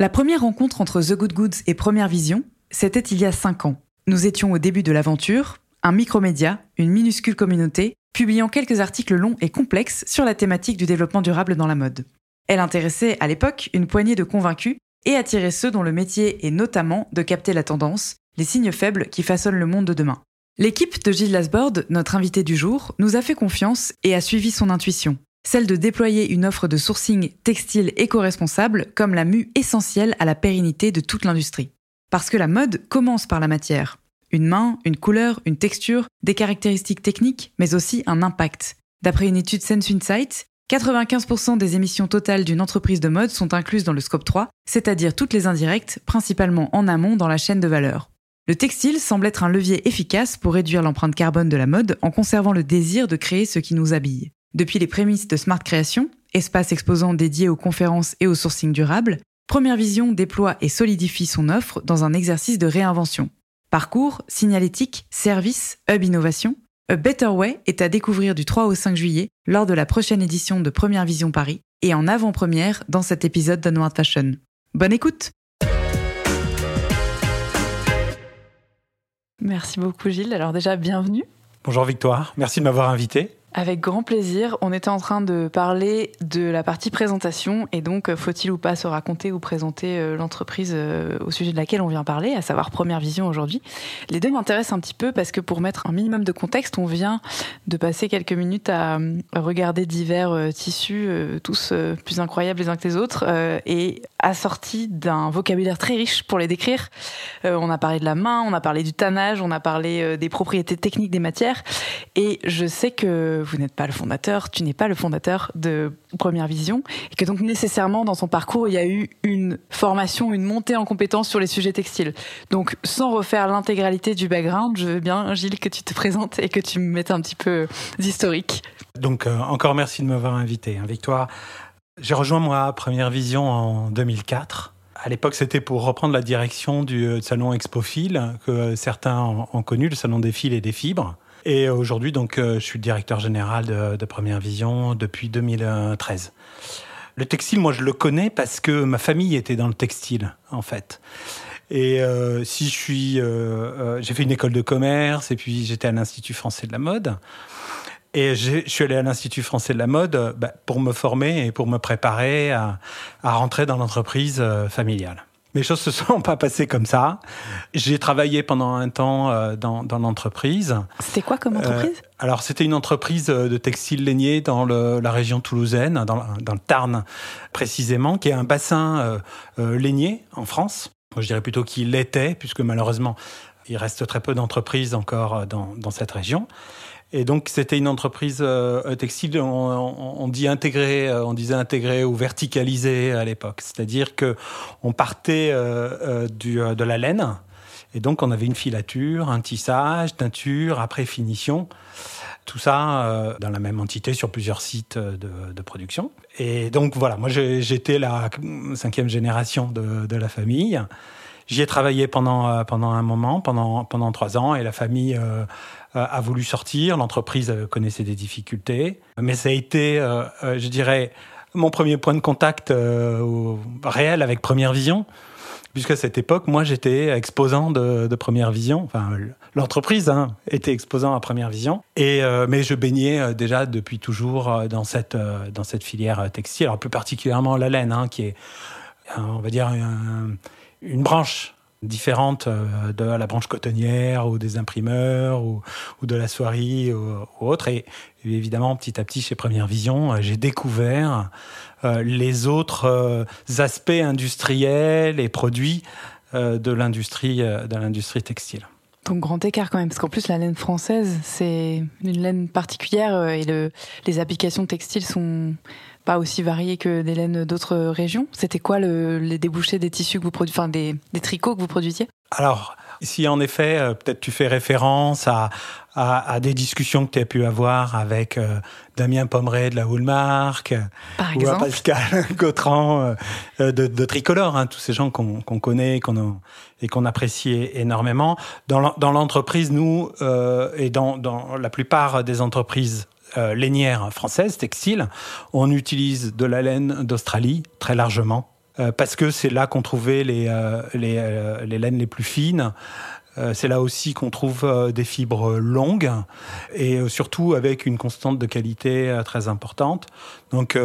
La première rencontre entre The Good Goods et Première Vision, c'était il y a 5 ans. Nous étions au début de l'aventure, un micromédia, une minuscule communauté, publiant quelques articles longs et complexes sur la thématique du développement durable dans la mode. Elle intéressait à l'époque une poignée de convaincus et attirait ceux dont le métier est notamment de capter la tendance, les signes faibles qui façonnent le monde de demain. L'équipe de Gilles Lasbord, notre invité du jour, nous a fait confiance et a suivi son intuition, celle de déployer une offre de sourcing textile éco-responsable comme la mue essentielle à la pérennité de toute l'industrie. Parce que la mode commence par la matière. Une main, une couleur, une texture, des caractéristiques techniques, mais aussi un impact. D'après une étude Sense Insight, 95% des émissions totales d'une entreprise de mode sont incluses dans le scope 3, c'est-à-dire toutes les indirectes, principalement en amont dans la chaîne de valeur. Le textile semble être un levier efficace pour réduire l'empreinte carbone de la mode en conservant le désir de créer ce qui nous habille. Depuis les prémices de Smart Création, espace exposant dédié aux conférences et au sourcing durable, Première Vision déploie et solidifie son offre dans un exercice de réinvention. Parcours, signalétique, service, hub innovation, A Better Way est à découvrir du 3 au 5 juillet lors de la prochaine édition de Première Vision Paris et en avant-première dans cet épisode d'Unward Fashion. Bonne écoute Merci beaucoup Gilles. Alors déjà, bienvenue. Bonjour Victoire, merci de m'avoir invité. Avec grand plaisir. On était en train de parler de la partie présentation et donc faut-il ou pas se raconter ou présenter euh, l'entreprise euh, au sujet de laquelle on vient parler, à savoir Première Vision aujourd'hui. Les deux m'intéressent un petit peu parce que pour mettre un minimum de contexte, on vient de passer quelques minutes à regarder divers euh, tissus, tous plus incroyables les uns que les autres, et assortis d'un vocabulaire très riche pour les décrire. On a parlé de la main, on a parlé du tannage, on a parlé des propriétés techniques des matières, et je sais que vous n'êtes pas le fondateur, tu n'es pas le fondateur de Première Vision, et que donc nécessairement dans son parcours, il y a eu une formation, une montée en compétences sur les sujets textiles. Donc sans refaire l'intégralité du background, je veux bien, Gilles, que tu te présentes et que tu me mettes un petit peu d'historique. Donc euh, encore merci de m'avoir invité, hein, Victoire. J'ai rejoint moi Première Vision en 2004. À l'époque, c'était pour reprendre la direction du euh, salon Expophile, que certains ont connu, le salon des fils et des fibres. Et aujourd'hui, donc, euh, je suis directeur général de, Première Vision depuis 2013. Le textile, moi, je le connais parce que ma famille était dans le textile, en fait. Et euh, si je suis, euh, j'ai fait une école de commerce et puis j'étais à l'Institut français de la mode. Et je suis allé à l'Institut français de la mode bah, pour me former et pour me préparer à rentrer dans l'entreprise familiale. Les choses se sont pas passées comme ça. J'ai travaillé pendant un temps euh, dans, dans l'entreprise. C'était quoi comme entreprise? euh, Alors, c'était une entreprise euh, de textile lainier dans le, la région toulousaine, dans, dans, le Tarn précisément, qui est un bassin euh, lainier en France. je dirais plutôt qu'il l'était, puisque malheureusement, il reste très peu d'entreprises encore dans, dans cette région. Et donc c'était une entreprise euh, textile, on, dit intégrée, euh, on disait intégrée ou verticalisée à l'époque. C'est-à-dire que on partait euh, de la laine, et donc on avait une filature, un tissage, teinture, après finition. Tout ça dans la même entité sur plusieurs sites de, de production. Et donc voilà, moi j'étais la cinquième génération de, de la famille. J'y ai travaillé pendant, pendant un moment, pendant, pendant trois ans, et la famille a voulu sortir. L'entreprise connaissait des difficultés. Mais ça a été, je dirais, mon premier point de contact réel avec Première Vision puisqu'à cette époque, moi, j'étais exposant de, Première Vision. Enfin, l'entreprise hein, était exposant à Première Vision. Et, euh, mais je baignais euh, déjà depuis toujours euh, dans cette, dans cette filière textile, alors plus particulièrement la laine, hein, qui est, on va dire, une branche différente de la branche cotonnière ou des imprimeurs ou, de la soierie ou, autre. Et, évidemment, petit à petit, chez Première Vision, j'ai découvert les autres aspects industriels et produits de l'industrie de textile. Donc grand écart quand même, parce qu'en plus la laine française, c'est une laine particulière euh, et le, les applications textiles sont pas aussi variées que des laines d'autres régions. C'était quoi le, les débouchés des tissus que vous produisiez, enfin des, des tricots que vous produisiez? Alors, si en effet, euh, peut-être tu fais référence à, à, à, des discussions que tu as pu avoir avec euh, Damien Pomeray de la Woolmark, ou à Pascal Gautran de, de, Tricolore, hein, tous ces gens qu'on connaît, qu'on a et qu'on apprécie énormément. Dans l'entreprise, nous, euh, et dans, dans, la plupart des entreprises euh, lainières françaises, textiles, on utilise de la laine d'Australie très largement, euh, parce que c'est là qu'on trouvait les, euh, les, euh, les, laines les plus fines. C'est là aussi qu'on trouve des fibres longues et surtout avec une constante de qualité très importante. Donc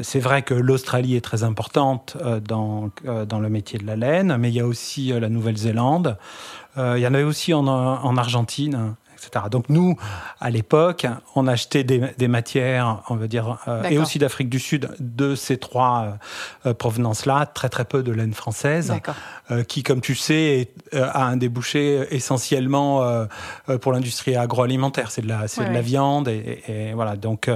c'est vrai que l'Australie est très importante dans, dans le métier de la laine, mais il y a aussi la Nouvelle-Zélande. il y en avait aussi en, en Argentine. Donc nous, à l'époque, on achetait des, des, matières, on va dire, euh, et aussi d'Afrique du Sud, de ces trois euh, provenances-là, très très peu de laine française, euh, qui, comme tu sais, euh, a un débouché essentiellement euh, pour l'industrie agroalimentaire. C'est de la, c'est de la viande, et, et, voilà. Donc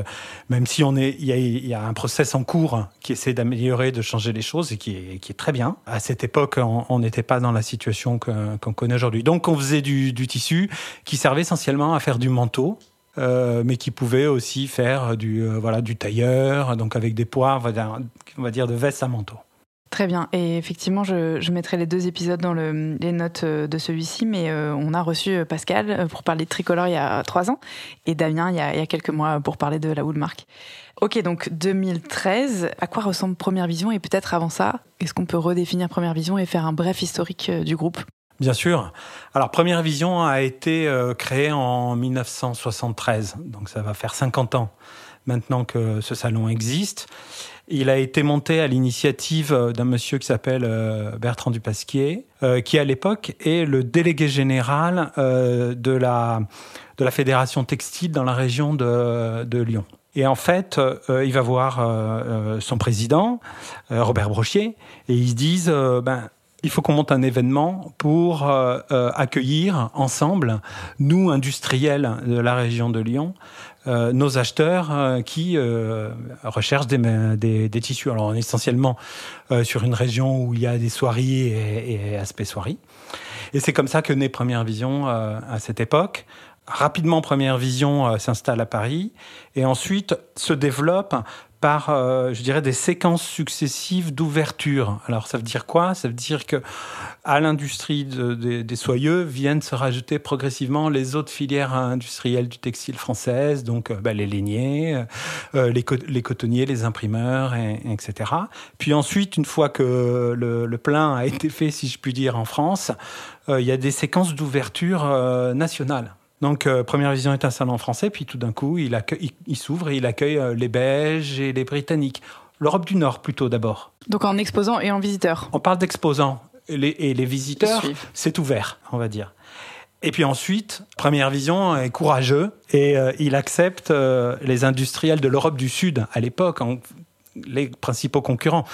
même si on est, il y a, y a, un process en cours qui essaie d'améliorer, de changer les choses, et qui est, qui est très bien. À cette époque, on n'était pas dans la situation qu'on connaît aujourd'hui. Donc on faisait du, du tissu qui servait essentiellement essentiellement à faire du manteau. Euh, mais qui pouvait aussi faire du, euh, voilà, du tailleur, donc avec des poids, on va dire, de veste à manteau. Très bien. Et effectivement, je, mettrai les deux épisodes dans le, les notes euh, de celui-ci, mais on a reçu Pascal pour parler de tricolore il y a trois ans et Damien il y a, il y a quelques mois pour parler de la Woolmark. Ok, donc 2013, à quoi ressemble Première Vision? Et peut-être avant ça, est-ce qu'on peut redéfinir Première Vision et faire un bref historique du groupe? Bien sûr. Alors, Première Vision a été euh, créée en 1973, donc ça va faire 50 ans maintenant que ce salon existe. Il a été monté à l'initiative euh, d'un monsieur qui s'appelle euh, Bertrand Dupasquier, qui à l'époque est le délégué général de, la, de la fédération textile dans la région de Lyon. Et en fait, il va voir son président, Robert Brochier, et ils se disent, ben, il faut qu'on monte un événement pour euh, euh, accueillir ensemble, nous, industriels de la région de Lyon, euh, nos acheteurs qui recherchent des, tissus. Alors, essentiellement sur une région où il y a des soieries et, et aspects soieries. Et c'est comme ça que naît Première Vision à cette époque. Rapidement, Première Vision s'installe à Paris et ensuite se développe par, euh, je dirais, des séquences successives d'ouverture. Alors, ça veut dire quoi? Ça veut dire que à l'industrie de, de, des soyeux viennent se rajouter progressivement les autres filières industrielles du textile française, donc euh, bah, les lainiers, euh, les, co les, cotonniers, les imprimeurs, et, etc. Puis ensuite, une fois que le, le, plein a été fait, si je puis dire, en France, il y a des séquences d'ouverture nationales. Donc, euh, Première Vision est un salon français, puis tout d'un coup, il, il, il s'ouvre et il accueille euh, les Belges et les Britanniques. L'Europe du Nord, plutôt d'abord. Donc, en exposant et en visiteur On parle d'exposants. Et les, et les visiteurs, c'est ouvert, on va dire. Et puis ensuite, Première Vision est courageux et euh, il accepte euh, les industriels de l'Europe du Sud à l'époque, les principaux concurrents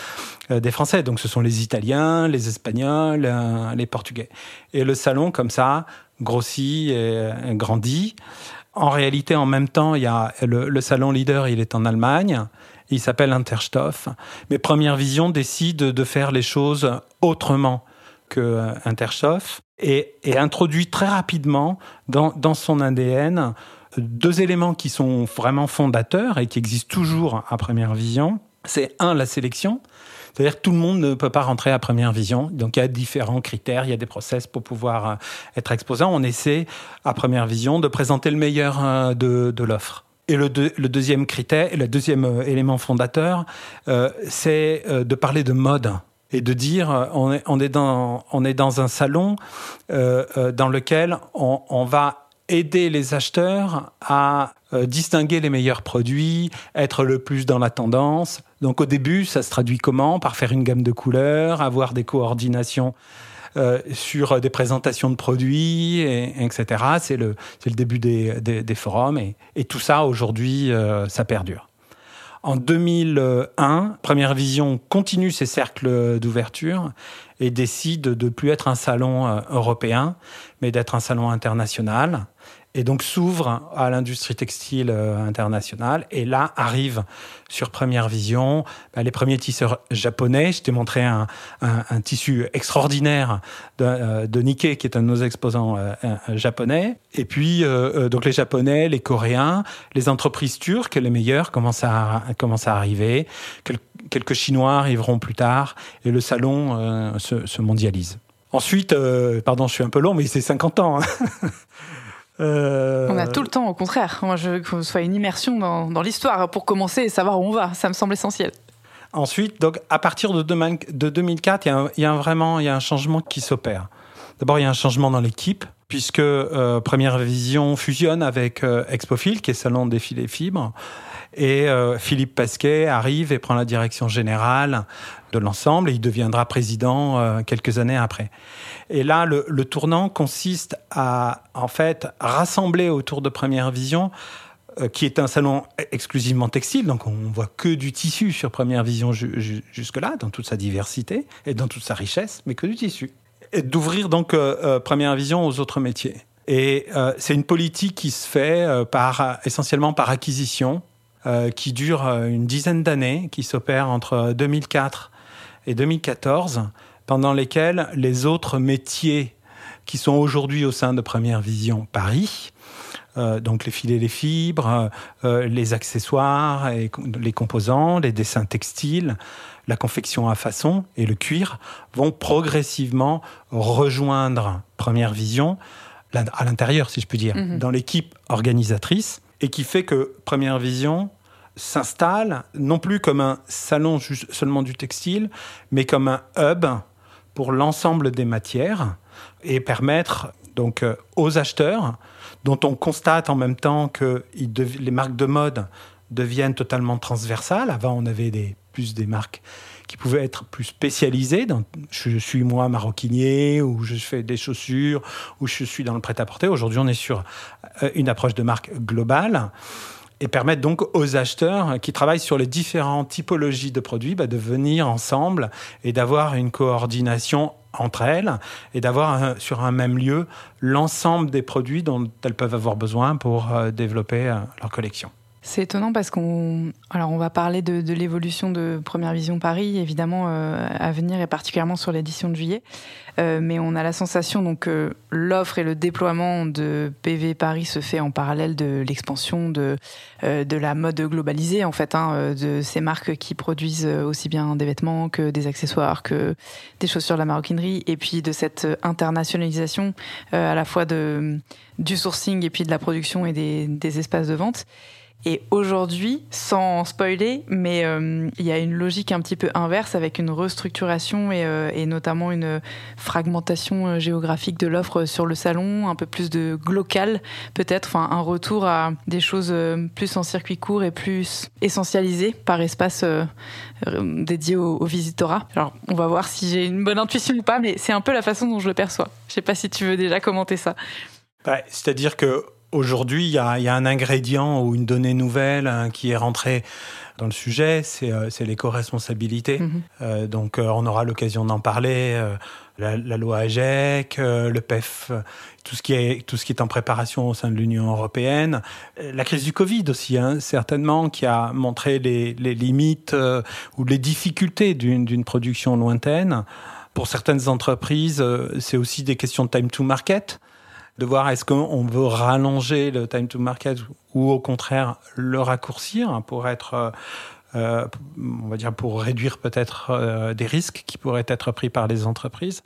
euh, des Français. Donc ce sont les Italiens, les Espagnols, les Portugais. Et le salon, comme ça, grossit et grandit. En réalité, en même temps, il y a le, salon leader, il est en Allemagne. Il s'appelle Interstoff. Mais Première Vision décide de faire les choses autrement que euh, Interstoff et, et introduit très rapidement dans, dans son ADN deux éléments qui sont vraiment fondateurs et qui existent toujours à Première Vision. C'est un, la sélection. C'est-à-dire que tout le monde ne peut pas rentrer à première vision. Donc il y a différents critères, il y a des process pour pouvoir euh, être exposant. On essaie à première vision de présenter le meilleur euh, de, l'offre. Et le, deuxième critère, le deuxième euh, élément fondateur, c'est de parler de mode et de dire on est, on est, dans, on est dans un salon dans lequel on, va aider les acheteurs à distinguer les meilleurs produits, être le plus dans la tendance. Donc au début, ça se traduit comment? Par faire une gamme de couleurs, avoir des coordinations euh, sur des présentations de produits, etc. C'est le, le début des, des, forums et, et, tout ça, aujourd'hui, euh, ça perdure. En 2001, Première Vision continue ses cercles d'ouverture et décide de ne plus être un salon européen, mais d'être un salon international et donc s'ouvre à l'industrie textile euh, internationale. Et là arrivent sur Première Vision bah, les premiers tisseurs japonais. Je t'ai montré un, tissu extraordinaire de, euh, de, Nikkei, qui est un de nos exposants euh, japonais. Et puis donc les Japonais, les Coréens, les entreprises turques, les meilleures commencent à, commencent à arriver. quelques Chinois arriveront plus tard et le salon se, se, mondialise. Ensuite, pardon, je suis un peu long, mais c'est 50 ans. Euh, on a tout le temps, au contraire. Moi, je veux que ce soit une immersion dans, l'histoire pour commencer et savoir où on va. Ça me semble essentiel. Ensuite, donc, à partir de, 2004, il y, a vraiment il y a un changement qui s'opère. D'abord, il y a un changement dans l'équipe, puisque euh, Première Vision fusionne avec euh, Expofil, qui est salon des filets Et Philippe Pasquet arrive et prend la direction générale de l'ensemble et il deviendra président quelques années après. Et là, le, tournant consiste à, en fait, rassembler autour de Première Vision euh, qui est un salon exclusivement textile, donc on voit que du tissu sur Première Vision jusque-là, dans toute sa diversité et dans toute sa richesse, mais que du tissu. D'ouvrir donc euh, euh, Première Vision aux autres métiers. Et c'est une politique qui se fait par, essentiellement par acquisition, qui dure une dizaine d'années, qui s'opère entre 2004 et 2014 pendant lesquels les autres métiers qui sont aujourd'hui au sein de Première Vision Paris, euh, donc les filets, les fibres, euh, les accessoires, et les composants, les dessins textiles, la confection à façon et le cuir vont progressivement rejoindre Première Vision à l'intérieur, si je puis dire, mhm. dans l'équipe organisatrice, et qui fait que Première Vision s'installe non plus comme un salon seulement du textile, mais comme un hub pour l'ensemble des matières et permettre donc euh, aux acheteurs, dont on constate en même temps que les marques de mode deviennent totalement transversales. Avant, on avait plus des marques qui pouvaient être plus spécialisées. Je suis moi maroquinier, ou je fais des chaussures, ou je suis dans le prêt-à-porter. Aujourd'hui, on est sur euh, une approche de marque globale et permettre donc aux acheteurs qui travaillent sur les différentes typologies de produits bah, de venir ensemble et d'avoir une coordination entre elles et d'avoir sur un même lieu l'ensemble des produits dont elles peuvent avoir besoin pour euh, développer euh, leur collection. C'est étonnant parce qu'on alors on va parler de, l'évolution de Première Vision Paris évidemment euh, à venir et particulièrement sur l'édition de juillet, euh, mais on a la sensation donc que l'offre et le déploiement de PV Paris se fait en parallèle de l'expansion de euh, de la mode globalisée en fait hein, de ces marques qui produisent aussi bien des vêtements que des accessoires que des chaussures de la maroquinerie et puis de cette internationalisation à la fois de du sourcing et puis de la production et des, des espaces de vente. Et aujourd'hui, sans spoiler, mais euh, il y a une logique un petit peu inverse avec une restructuration et, euh, notamment une fragmentation euh, géographique de l'offre sur le salon, un peu plus de local peut-être, enfin un retour à des choses plus en circuit court et plus essentialisées par espace dédié au, au. Alors on va voir si j'ai une bonne intuition ou pas, mais c'est un peu la façon dont je le perçois. Je sais pas si tu veux déjà commenter ça. Bah, C'est-à-dire que Aujourd'hui, il y, a, un ingrédient ou une donnée nouvelle hein, qui est rentrée dans le sujet, c'est euh, l'éco-responsabilité. Mhm. Euh, donc, euh, on aura l'occasion d'en parler. La, loi AGEC, le PEF, tout ce, qui est, tout ce qui est en préparation au sein de l'Union européenne. La crise du Covid aussi, hein, certainement, qui a montré les, les limites ou les difficultés d'une production lointaine. Pour certaines entreprises, c'est aussi des questions de time to market de voir est-ce qu'on veut rallonger le time to market ou au contraire le raccourcir pour être on va dire pour réduire peut-être des risques qui pourraient être pris par les entreprises.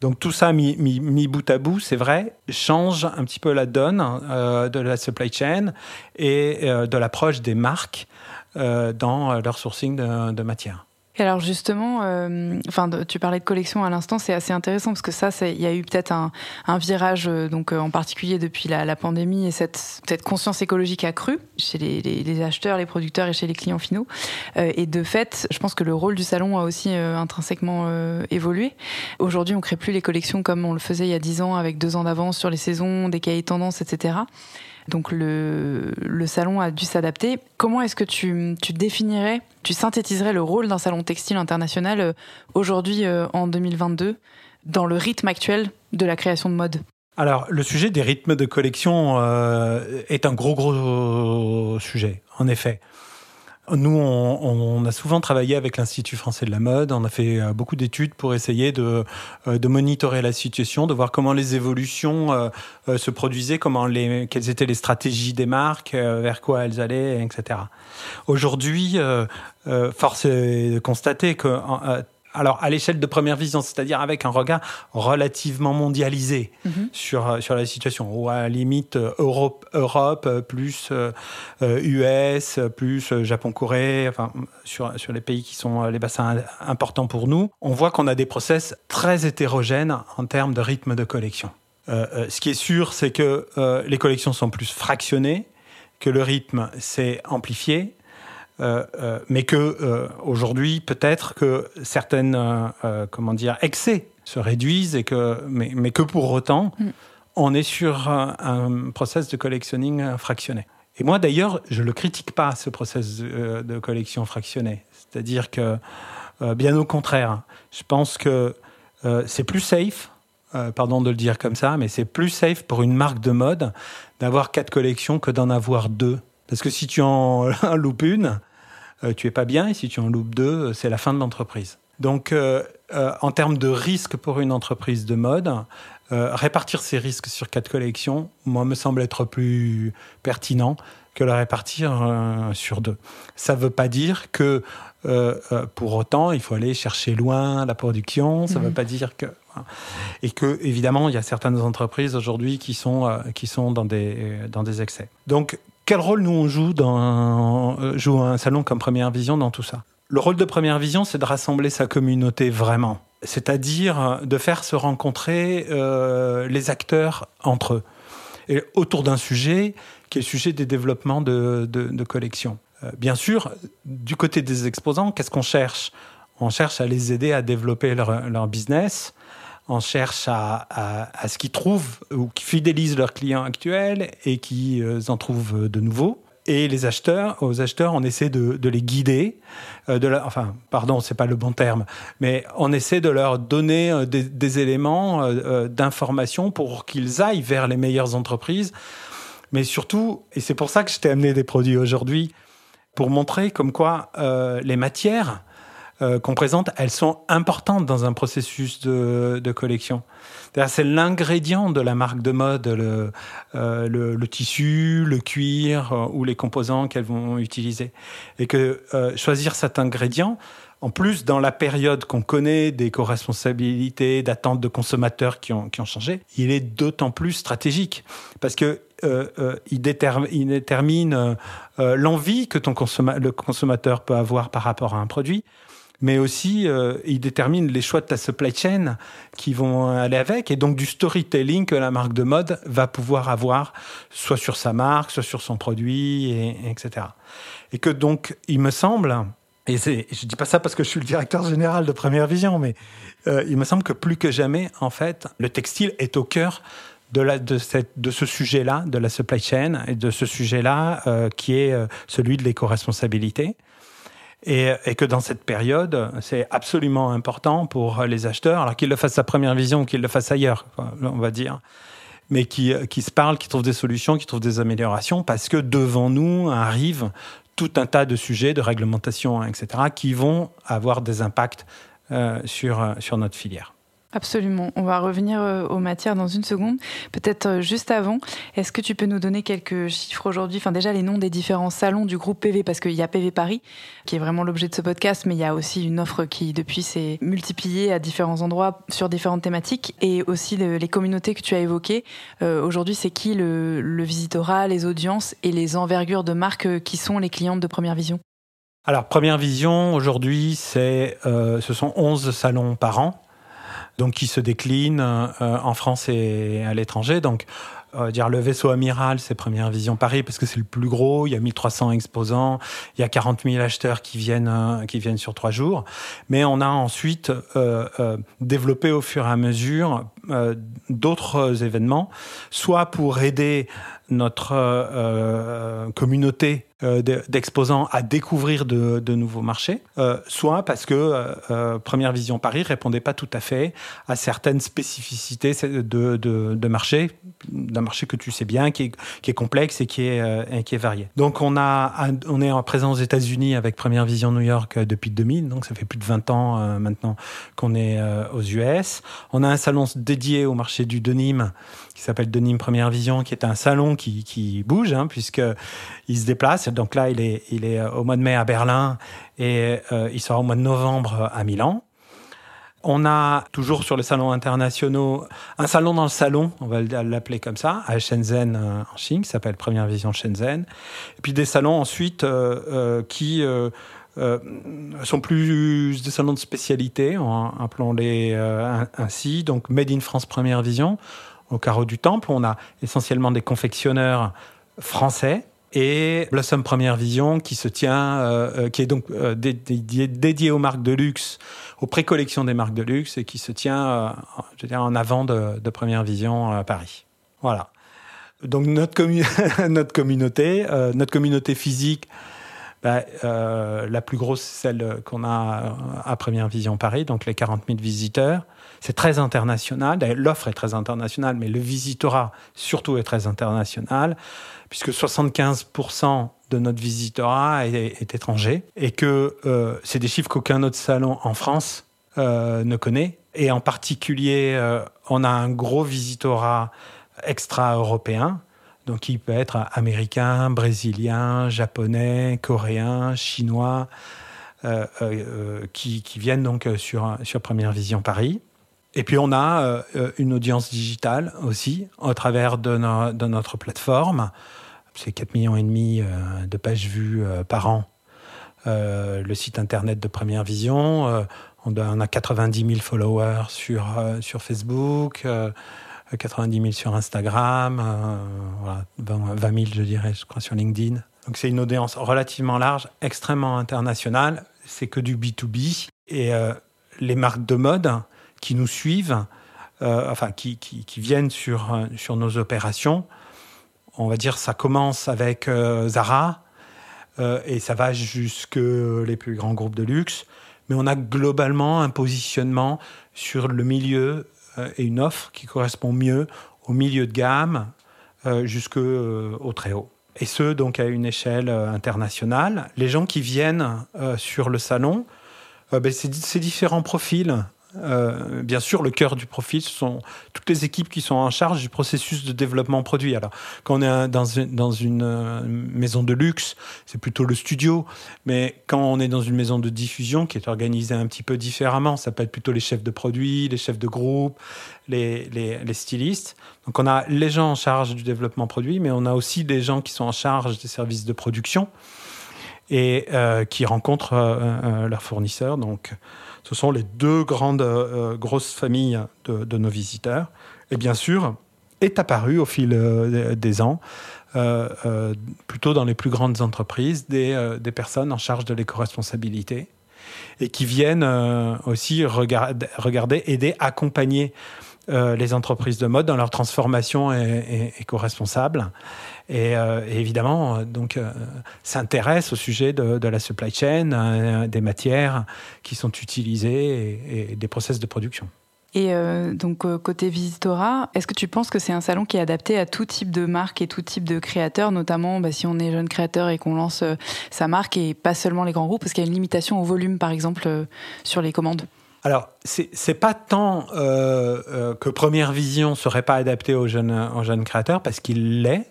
Donc tout ça mis, bout à bout, c'est vrai, change un petit peu la donne de la supply chain et de l'approche des marques dans leur sourcing de, de alors justement, euh, enfin, tu parlais de collection à l'instant, c'est assez intéressant parce que ça, il y a eu peut-être un, virage, euh, donc euh, en particulier depuis la, pandémie et cette, cette, conscience écologique accrue chez les, acheteurs, les producteurs et chez les clients finaux. et de fait, je pense que le rôle du salon a aussi intrinsèquement évolué. Aujourd'hui, on crée plus les collections comme on le faisait il y a dix ans avec deux ans d'avance sur les saisons, des cahiers tendances, etc. Donc le, salon a dû s'adapter. Comment est-ce que tu, définirais, tu synthétiserais le rôle d'un salon textile international euh, aujourd'hui euh, en 2022 dans le rythme actuel de la création de mode? Alors, le sujet des rythmes de collection euh, est un gros, gros sujet, en effet. Nous, on, a souvent travaillé avec l'Institut français de la mode. On a fait euh, beaucoup d'études pour essayer de, euh, de, monitorer la situation, de voir comment les évolutions euh, se produisaient, comment les, quelles étaient les stratégies des marques, vers quoi elles allaient, etc. Aujourd'hui, force est de constater que alors à l'échelle de première vision, c'est-à-dire avec un regard relativement mondialisé mhm. sur, euh, sur la situation, ou à la limite euh, Europe, Europe euh, plus US, plus Japon-Corée, enfin sur, sur les pays qui sont les bassins importants pour nous, on voit qu'on a des process très hétérogènes en termes de rythme de collection. ce qui est sûr, c'est que les collections sont plus fractionnées, que le rythme s'est amplifié, mais que euh, aujourd'hui peut-être que certaines comment dire excès se réduisent et que mais, mais que pour autant mm. on est sur un, process de collectionning fractionné. Et moi d'ailleurs je le critique pas ce process de, collection fractionné, c'est-à-dire que bien au contraire, je pense que c'est plus safe. pardon de le dire comme ça, mais c'est plus safe pour une marque de mode d'avoir quatre collections que d'en avoir deux. Parce que si tu en loupes une, euh, tu es pas bien, et si tu en loupes deux, euh, c'est la fin de l'entreprise. Donc, euh, en termes de risque pour une entreprise de mode, répartir ces risques sur quatre collections, moi, me semble être plus pertinent que le répartir sur deux. Ça ne veut pas dire que pour autant, il faut aller chercher loin la production. Ça ne veut mhm. pas dire que et que évidemment, il y a certaines entreprises aujourd'hui qui sont qui sont dans des dans des excès. Donc quel rôle nous on joue dans euh, joue un salon comme Première Vision dans tout ça? Le rôle de Première Vision, c'est de rassembler sa communauté vraiment, c'est-à-dire euh, de faire se rencontrer euh, les acteurs entre eux. Et autour d'un sujet qui est le sujet des développements de, de, collections. bien sûr, du côté des exposants, qu'est-ce qu'on cherche? On cherche à les aider à développer leur, leur business, on cherche à, ce qu'ils trouvent ou qu'ils fidélisent leurs clients actuels et qu'ils euh, en trouvent de nouveaux. Et les acheteurs, aux acheteurs, on essaie de, les guider, euh, enfin, pardon, c'est pas le bon terme, mais on essaie de leur donner euh, des, des éléments d'information pour qu'ils aillent vers les meilleures entreprises. Mais surtout, et c'est pour ça que je t'ai amené des produits aujourd'hui, pour montrer comme quoi les matières euh, qu'on présente, elles sont importantes dans un processus de, de collection. C'est l'ingrédient de la marque de mode, le, euh, le, tissu, le cuir euh, ou les composants qu'elles vont utiliser. Et que choisir cet ingrédient, en plus, dans la période qu'on connaît des co-responsabilités, d'attentes de consommateurs qui ont, qui ont changé, il est d'autant plus stratégique parce que il, détermine, l'envie que ton le consommateur peut avoir par rapport à un produit, mais aussi euh, il détermine les choix de ta supply chain qui vont aller avec, et donc du storytelling que la marque de mode va pouvoir avoir, soit sur sa marque, soit sur son produit, et, etc. Et que donc, il me semble, et je dis pas ça parce que je suis le directeur général de Première Vision, mais euh, il me semble que plus que jamais, en fait, le textile est au cœur de, la, de, cette, de ce sujet-là, de la supply chain, et de ce sujet-là euh, qui est euh, celui de l'éco-responsabilité. Et, que dans cette période, c'est absolument important pour les acheteurs, alors qu'ils le fassent à première vision ou qu'ils le fassent ailleurs, on va dire, mais qui, qui se parlent, qui trouvent des solutions, qui trouvent des améliorations, parce que devant nous arrivent tout un tas de sujets, de réglementation, etc., qui vont avoir des impacts euh, sur, sur notre filière. Absolument. On va revenir euh, aux matières dans une seconde. Peut-être euh, juste avant, est-ce que tu peux nous donner quelques chiffres aujourd'hui? Enfin, déjà les noms des différents salons du groupe PV, parce qu'il y a PV Paris, qui est vraiment l'objet de ce podcast, mais il y a aussi une offre qui, depuis, s'est multipliée à différents endroits sur différentes thématiques et aussi les communautés que tu as évoquées. Euh, aujourd'hui, c'est qui le, le visitorat, les audiences et les envergures de marques qui sont les clientes de Première Vision? Alors, Première Vision, aujourd'hui, c'est, ce sont 11 salons par an donc qui se décline euh, en France et à l'étranger. Donc, dire le vaisseau amiral, c'est Première Vision Paris parce que c'est le plus gros. Il y a 1300 exposants, il y a 40 000 acheteurs qui viennent euh, qui viennent sur trois jours. Mais on a ensuite euh, développé au fur et à mesure d'autres événements, soit pour aider notre communauté euh, d'exposants à découvrir de, nouveaux marchés, euh, soit parce que euh, Première Vision Paris répondait pas tout à fait à certaines spécificités de, de, marché, d'un marché que tu sais bien, qui est, qui est complexe et qui est, qui est varié. Donc on, a, on est en présent aux États-Unis avec Première Vision New York depuis 2000, donc ça fait plus de 20 ans maintenant qu'on est aux US. On a un salon dédié au marché du denim qui s'appelle Denim Première Vision, qui est un salon qui, qui bouge, hein, puisqu'il se déplace. Donc là, il est, euh, au mois de mai à Berlin et euh, il sera au mois de novembre à Milan. On a toujours sur les salons internationaux un salon dans le salon, on va l'appeler comme ça, à Shenzhen euh, en Chine, qui s'appelle Première Vision Shenzhen. Et puis des salons ensuite qui sont plus des salons de spécialité, appelons-les ainsi. Donc Made in France Première Vision, au carreau du Temple. On a essentiellement des confectionneurs français et Blossom Première Vision qui se tient, euh, euh, qui est donc euh, dédié, aux marques de luxe, aux précollections des marques de luxe et qui se tient, je veux en avant de, Première Vision à Paris. Voilà. Donc notre, notre communauté, notre communauté physique, bah, la plus grosse, c'est celle qu'on a à Première Vision Paris, donc les 40 000 visiteurs. C'est très international. L'offre est très internationale, mais le visitorat surtout est très international, puisque 75% de notre visitorat est, étranger et que euh, c'est des chiffres qu'aucun autre salon en France euh, ne connaît. Et en particulier, euh, on a un gros visitorat extra-européen, donc il peut être américain, brésilien, japonais, coréen, chinois, qui, qui, viennent donc sur, sur Première Vision Paris. Et puis on a euh, euh, une audience digitale aussi au travers de, notre plateforme. C'est 4 millions et demi euh, de pages vues par an. le site internet de Première Vision, on, a 90 000 followers sur, sur Facebook, 90 000 sur Instagram, 20 000 je dirais, je crois, sur LinkedIn. Donc c'est une audience relativement large, extrêmement internationale. C'est que du B2B. Et les marques de mode, qui nous suivent, euh, enfin qui, viennent sur, euh, nos opérations. On va dire ça commence avec euh, Zara et ça va jusque les plus grands groupes de luxe. Mais on a globalement un positionnement sur le milieu et une offre qui correspond mieux au milieu de gamme jusqu'au très haut. Et ce, donc à une échelle internationale. Les gens qui viennent sur le salon, ben, c'est différents profils. Euh, bien sûr, le cœur du profil, ce sont toutes les équipes qui sont en charge du processus de développement produit. Alors, quand on est dans une, euh, maison de luxe, c'est plutôt le studio. Mais quand on est dans une maison de diffusion qui est organisée un petit peu différemment, ça peut être plutôt les chefs de produits, les chefs de groupe, les, les, stylistes. Donc, on a les gens en charge du développement produit, mais on a aussi des gens qui sont en charge des services de production et euh, qui rencontrent leurs fournisseurs. Donc, ce sont les deux grandes euh, grosses familles de, nos visiteurs. Et bien sûr, est apparu au fil euh, des ans, euh, plutôt dans les plus grandes entreprises, des, personnes en charge de l'éco-responsabilité et qui viennent aussi regarder, aider, accompagner les entreprises de mode dans leur transformation éco-responsable. Euh, évidemment, euh, donc, euh, s'intéresse au sujet de, la supply chain, des matières qui sont utilisées et, des process de production. Et donc côté Visitora, est-ce que tu penses que c'est un salon qui est adapté à tout type de marque et tout type de créateurs, notamment bah, si on est jeune créateur et qu'on lance sa marque et pas seulement les grands groupes, parce qu'il y a une limitation au volume par exemple sur les commandes? Alors, c'est pas tant que Première Vision serait pas adapté aux jeunes, aux jeunes créateurs, parce qu'il l'est,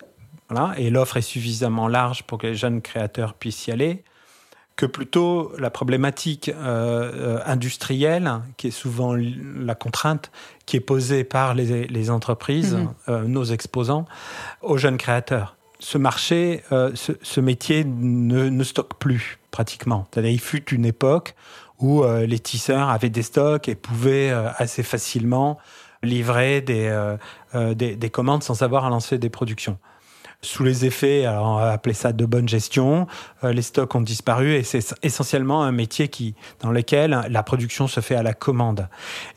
voilà, et l'offre est suffisamment large pour que les jeunes créateurs puissent y aller que plutôt la problématique euh, euh, industrielle, qui est souvent la contrainte qui est posée par les, entreprises, mhm. euh, nos exposants, aux jeunes créateurs. Ce marché, ce, métier ne, stocke plus pratiquement. C'est-à-dire, il fut une époque où les tisseurs avaient des stocks et pouvaient assez facilement livrer des, des, des commandes sans avoir à lancer des productions sous les effets, alors on va appeler ça de bonne gestion, euh, les stocks ont disparu et c'est essentiellement un métier qui, dans lequel la production se fait à la commande.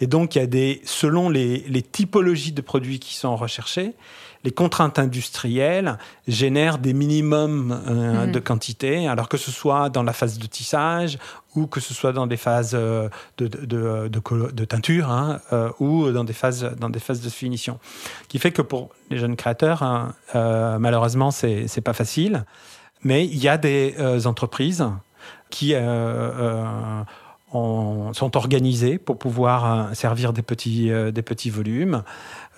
Et donc, il y a des, selon les, les typologies de produits qui sont recherchés, les contraintes industrielles génèrent des minimums euh, mhm. de quantité, alors que ce soit dans la phase de tissage ou que ce soit dans des phases euh, de, de, de, teinture hein, euh, ou dans des, phases, dans des phases de finition. Qui fait que pour les jeunes créateurs, hein, malheureusement, c'est n'est pas facile. Mais il y a des entreprises qui sont organisées pour pouvoir servir des petits, des petits volumes.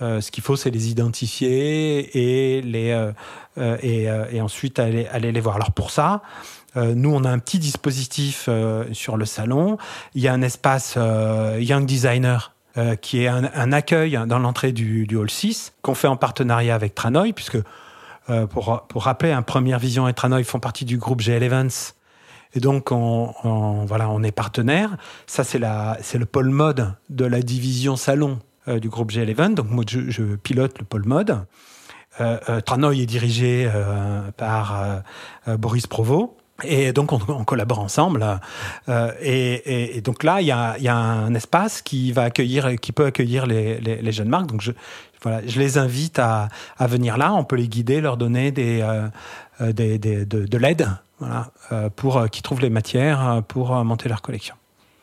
Euh, ce qu'il faut, c'est les identifier et, les, euh, euh, et, ensuite aller, aller, les voir. Alors pour ça, nous, on a un petit dispositif sur le salon. Il y a un espace Young Designer qui est un, accueil dans l'entrée du, Hall 6 qu'on fait en partenariat avec Tranoï, puisque pour, pour rappeler, un Première Vision et Tranoï font partie du groupe GL Events. Et donc, on, voilà, on est partenaire. Ça, c'est le pôle mode de la division salon euh, du groupe G11. Donc moi, je, pilote le pôle mode. Euh, euh Tranoï est dirigé euh, par Boris Provo. Et donc, on, collabore ensemble. Et, donc là, il y a, y a, un espace qui va accueillir, qui peut accueillir les, les, jeunes marques. Donc, je, voilà, je les invite à, à, venir là. On peut les guider, leur donner des, des, des de, de l'aide voilà, pour qu'ils trouvent les matières pour monter leur collection.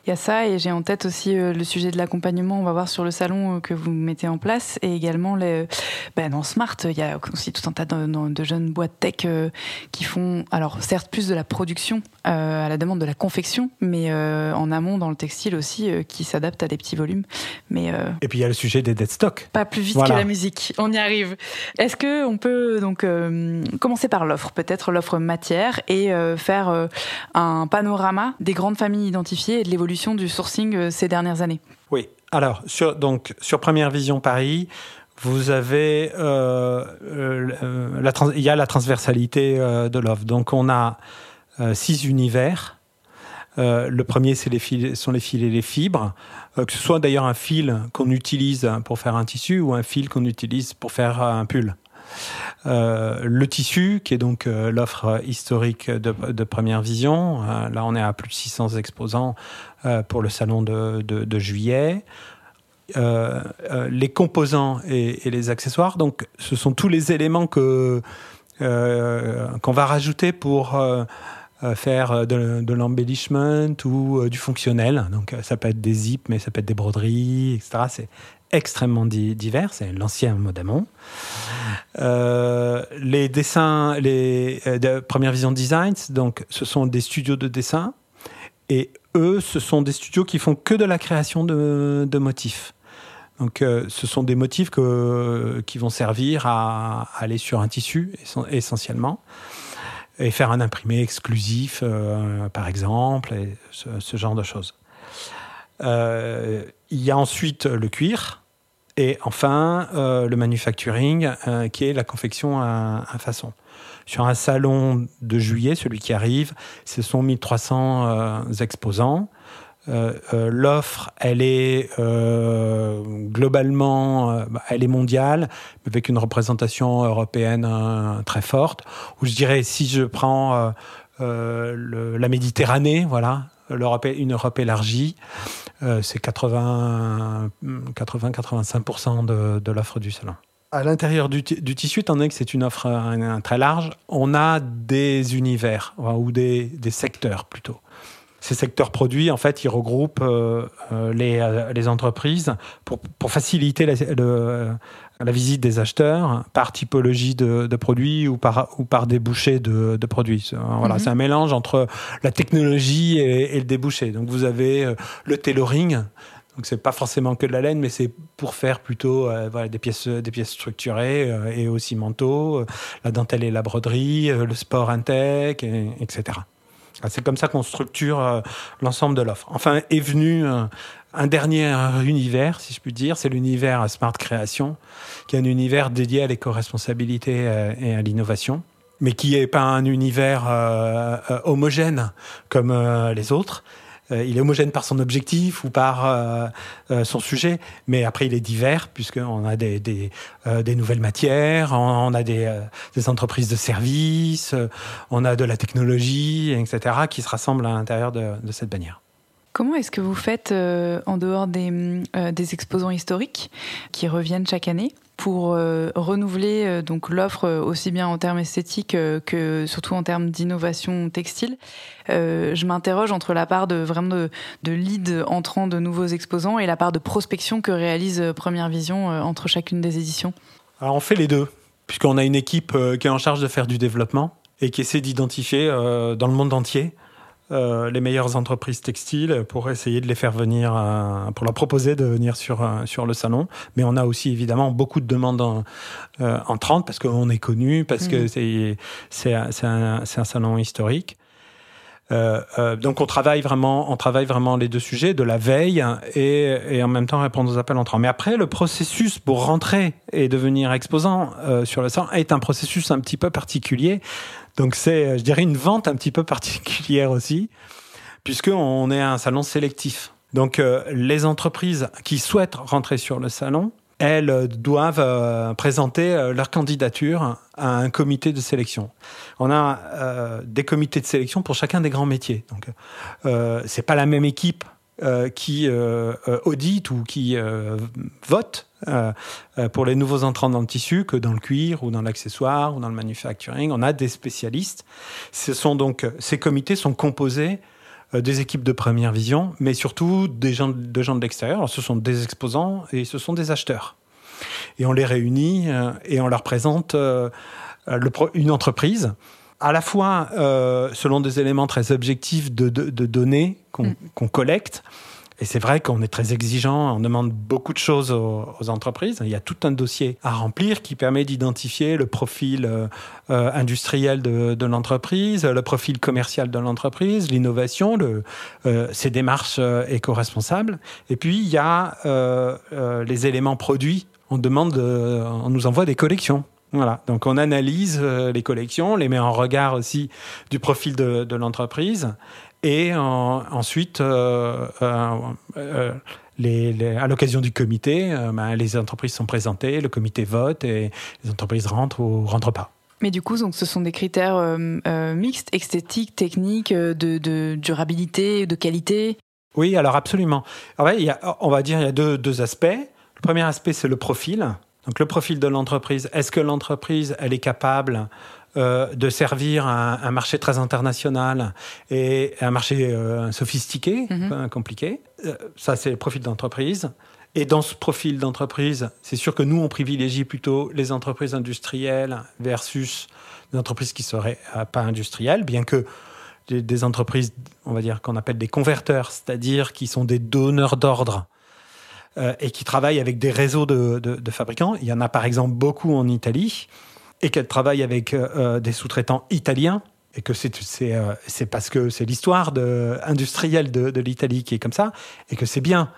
Il y a ça et j'ai en tête aussi euh, le sujet de l'accompagnement. On va voir sur le salon euh, que vous mettez en place et également les, ben, dans Smart, il y a aussi tout un tas de, de jeunes boîtes tech euh, qui font, alors certes plus de la production à la demande de la confection, mais en amont dans le textile aussi qui s'adaptent à des petits volumes. Mais et puis il y a le sujet des dead stock. Pas plus vite que la musique. On y arrive. Est-ce que on peut donc commencer par l'offre, peut-être l'offre matière et faire un panorama des grandes familles identifiées et de l'évolution du sourcing euh, ces dernières années Oui. Alors, sur, donc, sur Première Vision Paris, vous avez euh, euh, la il y a la transversalité de l'offre. Donc on a six univers. le premier, c'est les fils, sont les fils et les fibres. que ce soit d'ailleurs un fil qu'on utilise pour faire un tissu ou un fil qu'on utilise pour faire un pull. Euh, le tissu, qui est donc euh, l'offre historique de, Première Vision. Euh, là, on est à plus de 600 exposants pour le salon de, juillet. les composants et, les accessoires, donc ce sont tous les éléments qu'on va rajouter pour faire de, de l'embellishment ou du fonctionnel. Donc ça peut être des zips, mais ça peut être des broderies, etc. Extrêmement divers, c'est l'ancien Modamon. Euh, les dessins, les euh, Première Vision Designs, donc ce sont des studios de dessin, et eux, ce sont des studios qui font que de la création de, motifs. Donc, euh, ce sont des motifs que, qui vont servir à, aller sur un tissu essentiellement et faire un imprimé exclusif, par exemple, et ce, genre de choses. Il y a ensuite le cuir, et enfin, euh, le manufacturing, euh, qui est la confection à, façon. Sur un salon de juillet, celui qui arrive, ce sont 1300 euh, exposants. L'offre, elle est globalement, bah, elle est mondiale, avec une représentation européenne très forte. Ou je dirais, si je prends la Méditerranée, voilà, une Europe élargie, euh, c'est 80-85% de, l'offre du salon. À l'intérieur du, tissu, étant donné que c'est une offre très large, on a des univers ou des, secteurs plutôt. Ces secteurs produits, en fait, ils regroupent euh, euh, les, entreprises pour, faciliter la visite des acheteurs par typologie de, produits ou par, ou par débouché de, de produits. Voilà, mhm. c'est un mélange entre la technologie et, le débouché. Donc vous avez euh, le tailoring. Donc c'est pas forcément que de la laine, mais c'est pour faire plutôt euh, voilà, des pièces, des pièces structurées euh, et aussi manteaux, la dentelle et la broderie, le sport intech, etc. C'est comme ça qu'on structure l'ensemble de l'offre. Enfin, est venu un dernier univers, si je puis dire, c'est l'univers Smart Création, qui est un univers dédié à l'éco-responsabilité euh, et à l'innovation, mais qui n'est pas un univers euh, euh, homogène comme les autres. il est homogène par son objectif ou par son sujet, mais après il est divers puisqu'on a des, nouvelles matières, on, a des, entreprises de services, on a de la technologie, etc., qui se rassemblent à l'intérieur de cette bannière. Comment est-ce que vous faites euh, en dehors des, euh, des, exposants historiques qui reviennent chaque année pour euh, renouveler donc l'offre aussi bien en termes esthétiques que surtout en termes d'innovation textile Je m'interroge entre la part de vraiment de, de, lead entrant de nouveaux exposants et la part de prospection que réalise Première Vision entre chacune des éditions. On fait les deux puisqu'on a une équipe qui est en charge de faire du développement et qui essaie d'identifier dans le monde entier euh, les meilleures entreprises textiles pour essayer de les faire venir, euh, pour leur proposer de venir sur, euh, sur le salon. Mais on a aussi évidemment beaucoup de demandes en, en 30 parce qu'on est connu, parce que mmh. c'est un, un, salon historique. donc on travaille vraiment, on travaille vraiment les deux sujets, de la veille et, et en même temps répondre aux appels entrants. Mais après, le processus pour rentrer et devenir exposant sur le salon est un processus un petit peu particulier donc c'est, euh, je dirais, une vente un petit peu particulière aussi, puisqu'on est un salon sélectif. Donc euh, les entreprises qui souhaitent rentrer sur le salon, elles euh, doivent présenter leur candidature à un comité de sélection. On a des comités de sélection pour chacun des grands métiers. Donc, c'est pas la même équipe qui audite ou qui vote pour les nouveaux entrants dans le tissu que dans le cuir ou dans l'accessoire ou dans le manufacturing. On a des spécialistes. Ce sont donc ces comités sont composés des équipes de première vision, mais surtout des gens, de gens de l'extérieur. Ce sont des exposants et ce sont des acheteurs. Et on les réunit et on leur présente une entreprise à la fois euh, selon des éléments très objectifs de, données mm. qu'on collecte. Et c'est vrai qu'on est très exigeant, on demande beaucoup de choses aux, entreprises. Il y a tout un dossier à remplir qui permet d'identifier le profil euh, euh, industriel de, l'entreprise, le profil commercial de l'entreprise, l'innovation, ses démarches éco-responsables. Et puis il y a les éléments produits. On demande, on nous envoie des collections. Voilà, donc on analyse euh, les collections, les met en regard aussi du profil de, l'entreprise, et ensuite, euh, euh, à l'occasion du comité, ben, les entreprises sont présentées, le comité vote, et les entreprises rentrent ou rentrent pas. Mais du coup, donc, ce sont des critères mixtes, esthétiques, techniques, de, durabilité, de qualité? Oui, alors absolument. on va dire il y a deux, deux aspects. Le premier aspect, c'est le profil. Donc le profil de l'entreprise, est-ce que l'entreprise, elle est capable euh, de servir un, marché très international et un marché euh, sophistiqué, mhm. compliqué euh, Ça, c'est le profil d'entreprise. Et dans ce profil d'entreprise, c'est sûr que nous, on privilégie plutôt les entreprises industrielles versus des entreprises qui seraient pas industrielles, bien que des, des entreprises, on va dire, qu'on appelle des converteurs, c'est-à-dire qui sont des donneurs d'ordre euh, et qui travaillent avec des réseaux de, fabricants. Il y en a par exemple beaucoup en Italie et qu'elle travaille avec euh, euh, des sous-traitants italiens et que c'est c'est parce que c'est l'histoire industrielle de, l'Italie qui est comme ça et que c'est bien.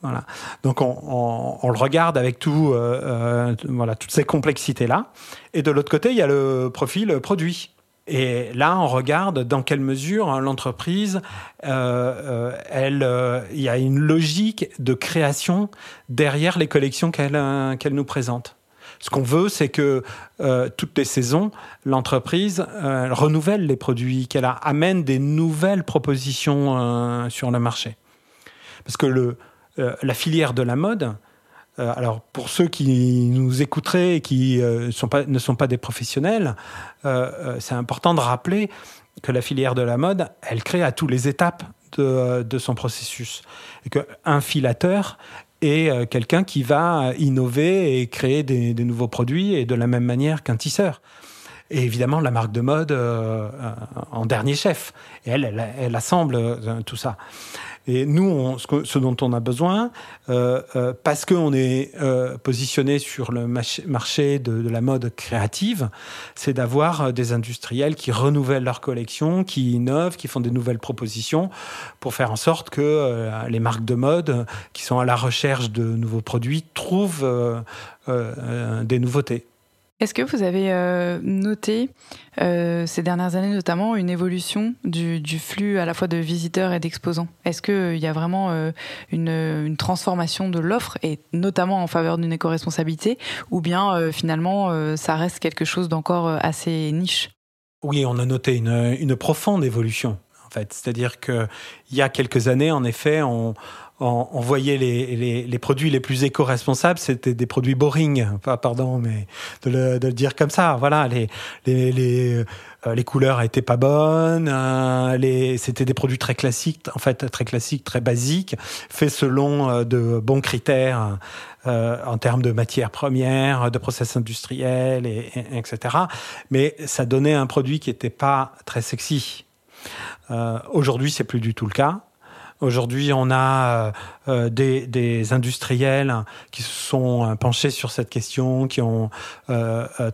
Voilà. Donc on, le regarde avec toutes ces complexités là. Et de l'autre côté, il y a le profil produit. Et là, on regarde dans quelle mesure hein, l'entreprise, euh, euh, euh, il y a une logique de création derrière les collections qu'elle nous présente. Ce qu'on veut, c'est que toutes les saisons, l'entreprise renouvelle les produits, qu'elle amène des nouvelles propositions sur le marché. Parce que le, la filière de la mode, euh, alors, pour ceux qui nous écouteraient et qui euh, ne sont pas des professionnels, euh, c'est important de rappeler que la filière de la mode, elle crée à toutes les étapes de, son processus. Et qu'un filateur, et quelqu'un qui va innover et créer des, des, nouveaux produits et de la même manière qu'un tisseur et évidemment la marque de mode euh, en dernier chef. Et elle, elle, assemble euh, tout ça. Et nous, on, ce, dont on a besoin, euh, parce qu'on est positionné sur le marché de, de, la mode créative, c'est d'avoir des industriels qui renouvellent leur collection, qui innovent, qui font des nouvelles propositions pour faire en sorte que les marques de mode qui sont à la recherche de nouveaux produits trouvent des nouveautés. Est-ce que vous avez euh, noté euh, ces dernières années notamment une évolution du, flux à la fois de visiteurs et d'exposants? Est-ce qu'il euh, y a vraiment une, transformation de l'offre et notamment en faveur d'une éco-responsabilité? Ou bien finalement ça reste quelque chose d'encore assez niche? Oui, on a noté une, une profonde évolution en fait. C'est-à-dire qu'il y a quelques années, en effet, on, on, voyait les, les, produits les plus éco-responsables, c'était des produits boring, pardon, mais de le, de le, dire comme ça. Voilà, les les les, euh, les couleurs étaient pas bonnes, euh, les c'était des produits très classiques, en fait très classiques, très basiques, faits selon euh, de bons critères. en termes de matières premières, de process industriels, et, etc. Mais ça donnait un produit qui n'était pas très sexy. Euh, Aujourd'hui, c'est plus du tout le cas. Aujourd'hui, on a euh, euh, des, industriels qui se sont euh, penchés sur cette question, qui ont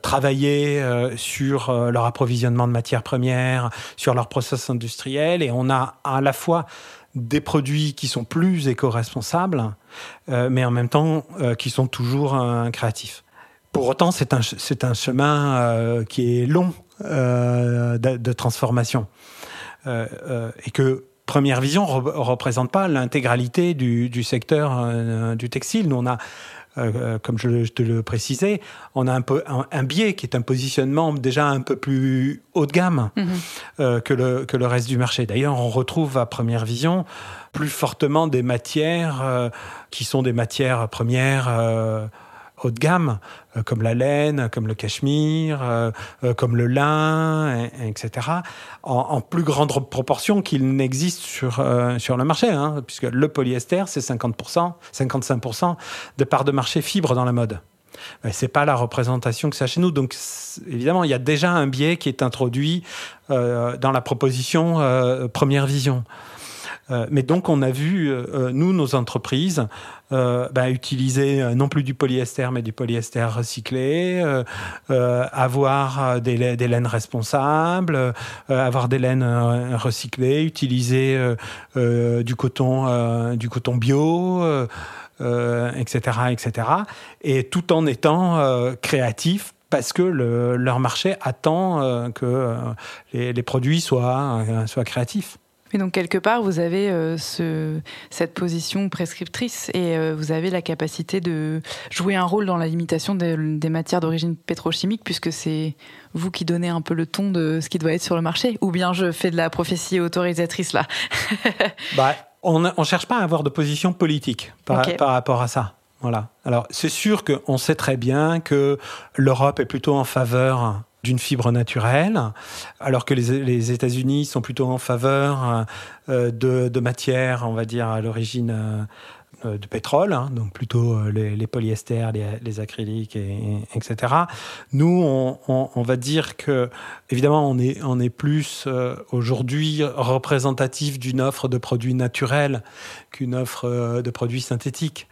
travaillé sur leur approvisionnement de matières premières, sur leur process industriel, et on a à la fois des produits qui sont plus éco-responsables, mais en même temps qui sont toujours créatifs. Pour autant, c'est un, c'est un chemin qui est long de, de, transformation. et que Première Vision ne représente pas l'intégralité du, du, secteur euh, du textile. Nous, on a, euh, euh, comme je, te le précisais, on a un, peu, un, biais qui est un positionnement déjà un peu plus haut de gamme mhm. que, le, que le reste du marché. D'ailleurs, on retrouve à Première Vision plus fortement des matières qui sont des matières premières de gamme, euh, comme la laine, comme le cachemire, euh, euh, comme le lin, etc., en, plus grande proportion qu'il n'existe sur, sur le marché, hein, puisque le polyester, c'est 50%, 55% de part de marché fibre dans la mode. C'est pas la représentation que ça chez nous. Donc, évidemment, il y a déjà un biais qui est introduit dans la proposition Première Vision. Euh, mais donc, on a vu, euh, euh, nous, nos entreprises, bah, utiliser non plus du polyester, mais du polyester recyclé, avoir des, des, laines responsables, avoir des laines recyclées, utiliser du coton, du coton bio. etc., etc. Et tout en étant créatif parce que le, leur marché attend que les, les, produits soient, soient créatifs. Et donc quelque part, vous avez euh, ce, cette position prescriptrice et euh, vous avez la capacité de jouer un rôle dans la limitation des matières d'origine pétrochimique puisque c'est vous qui donnez un peu le ton de ce qui doit être sur le marché. Ou bien je fais de la prophétie autorisatrice là bah, On ne cherche pas à avoir de position politique par, par rapport à ça. Voilà. Alors c'est sûr qu'on sait très bien que l'Europe est plutôt en faveur d'une fibre naturelle, alors que les, États-Unis sont plutôt en faveur euh, de, matières, on va dire, à l'origine euh, de pétrole, hein, donc plutôt euh, les, polyesters, les, acryliques, et, etc. Nous, on, va dire que, évidemment, on est, on est plus aujourd'hui représentatif d'une offre de produits naturels qu'une offre de produits synthétiques.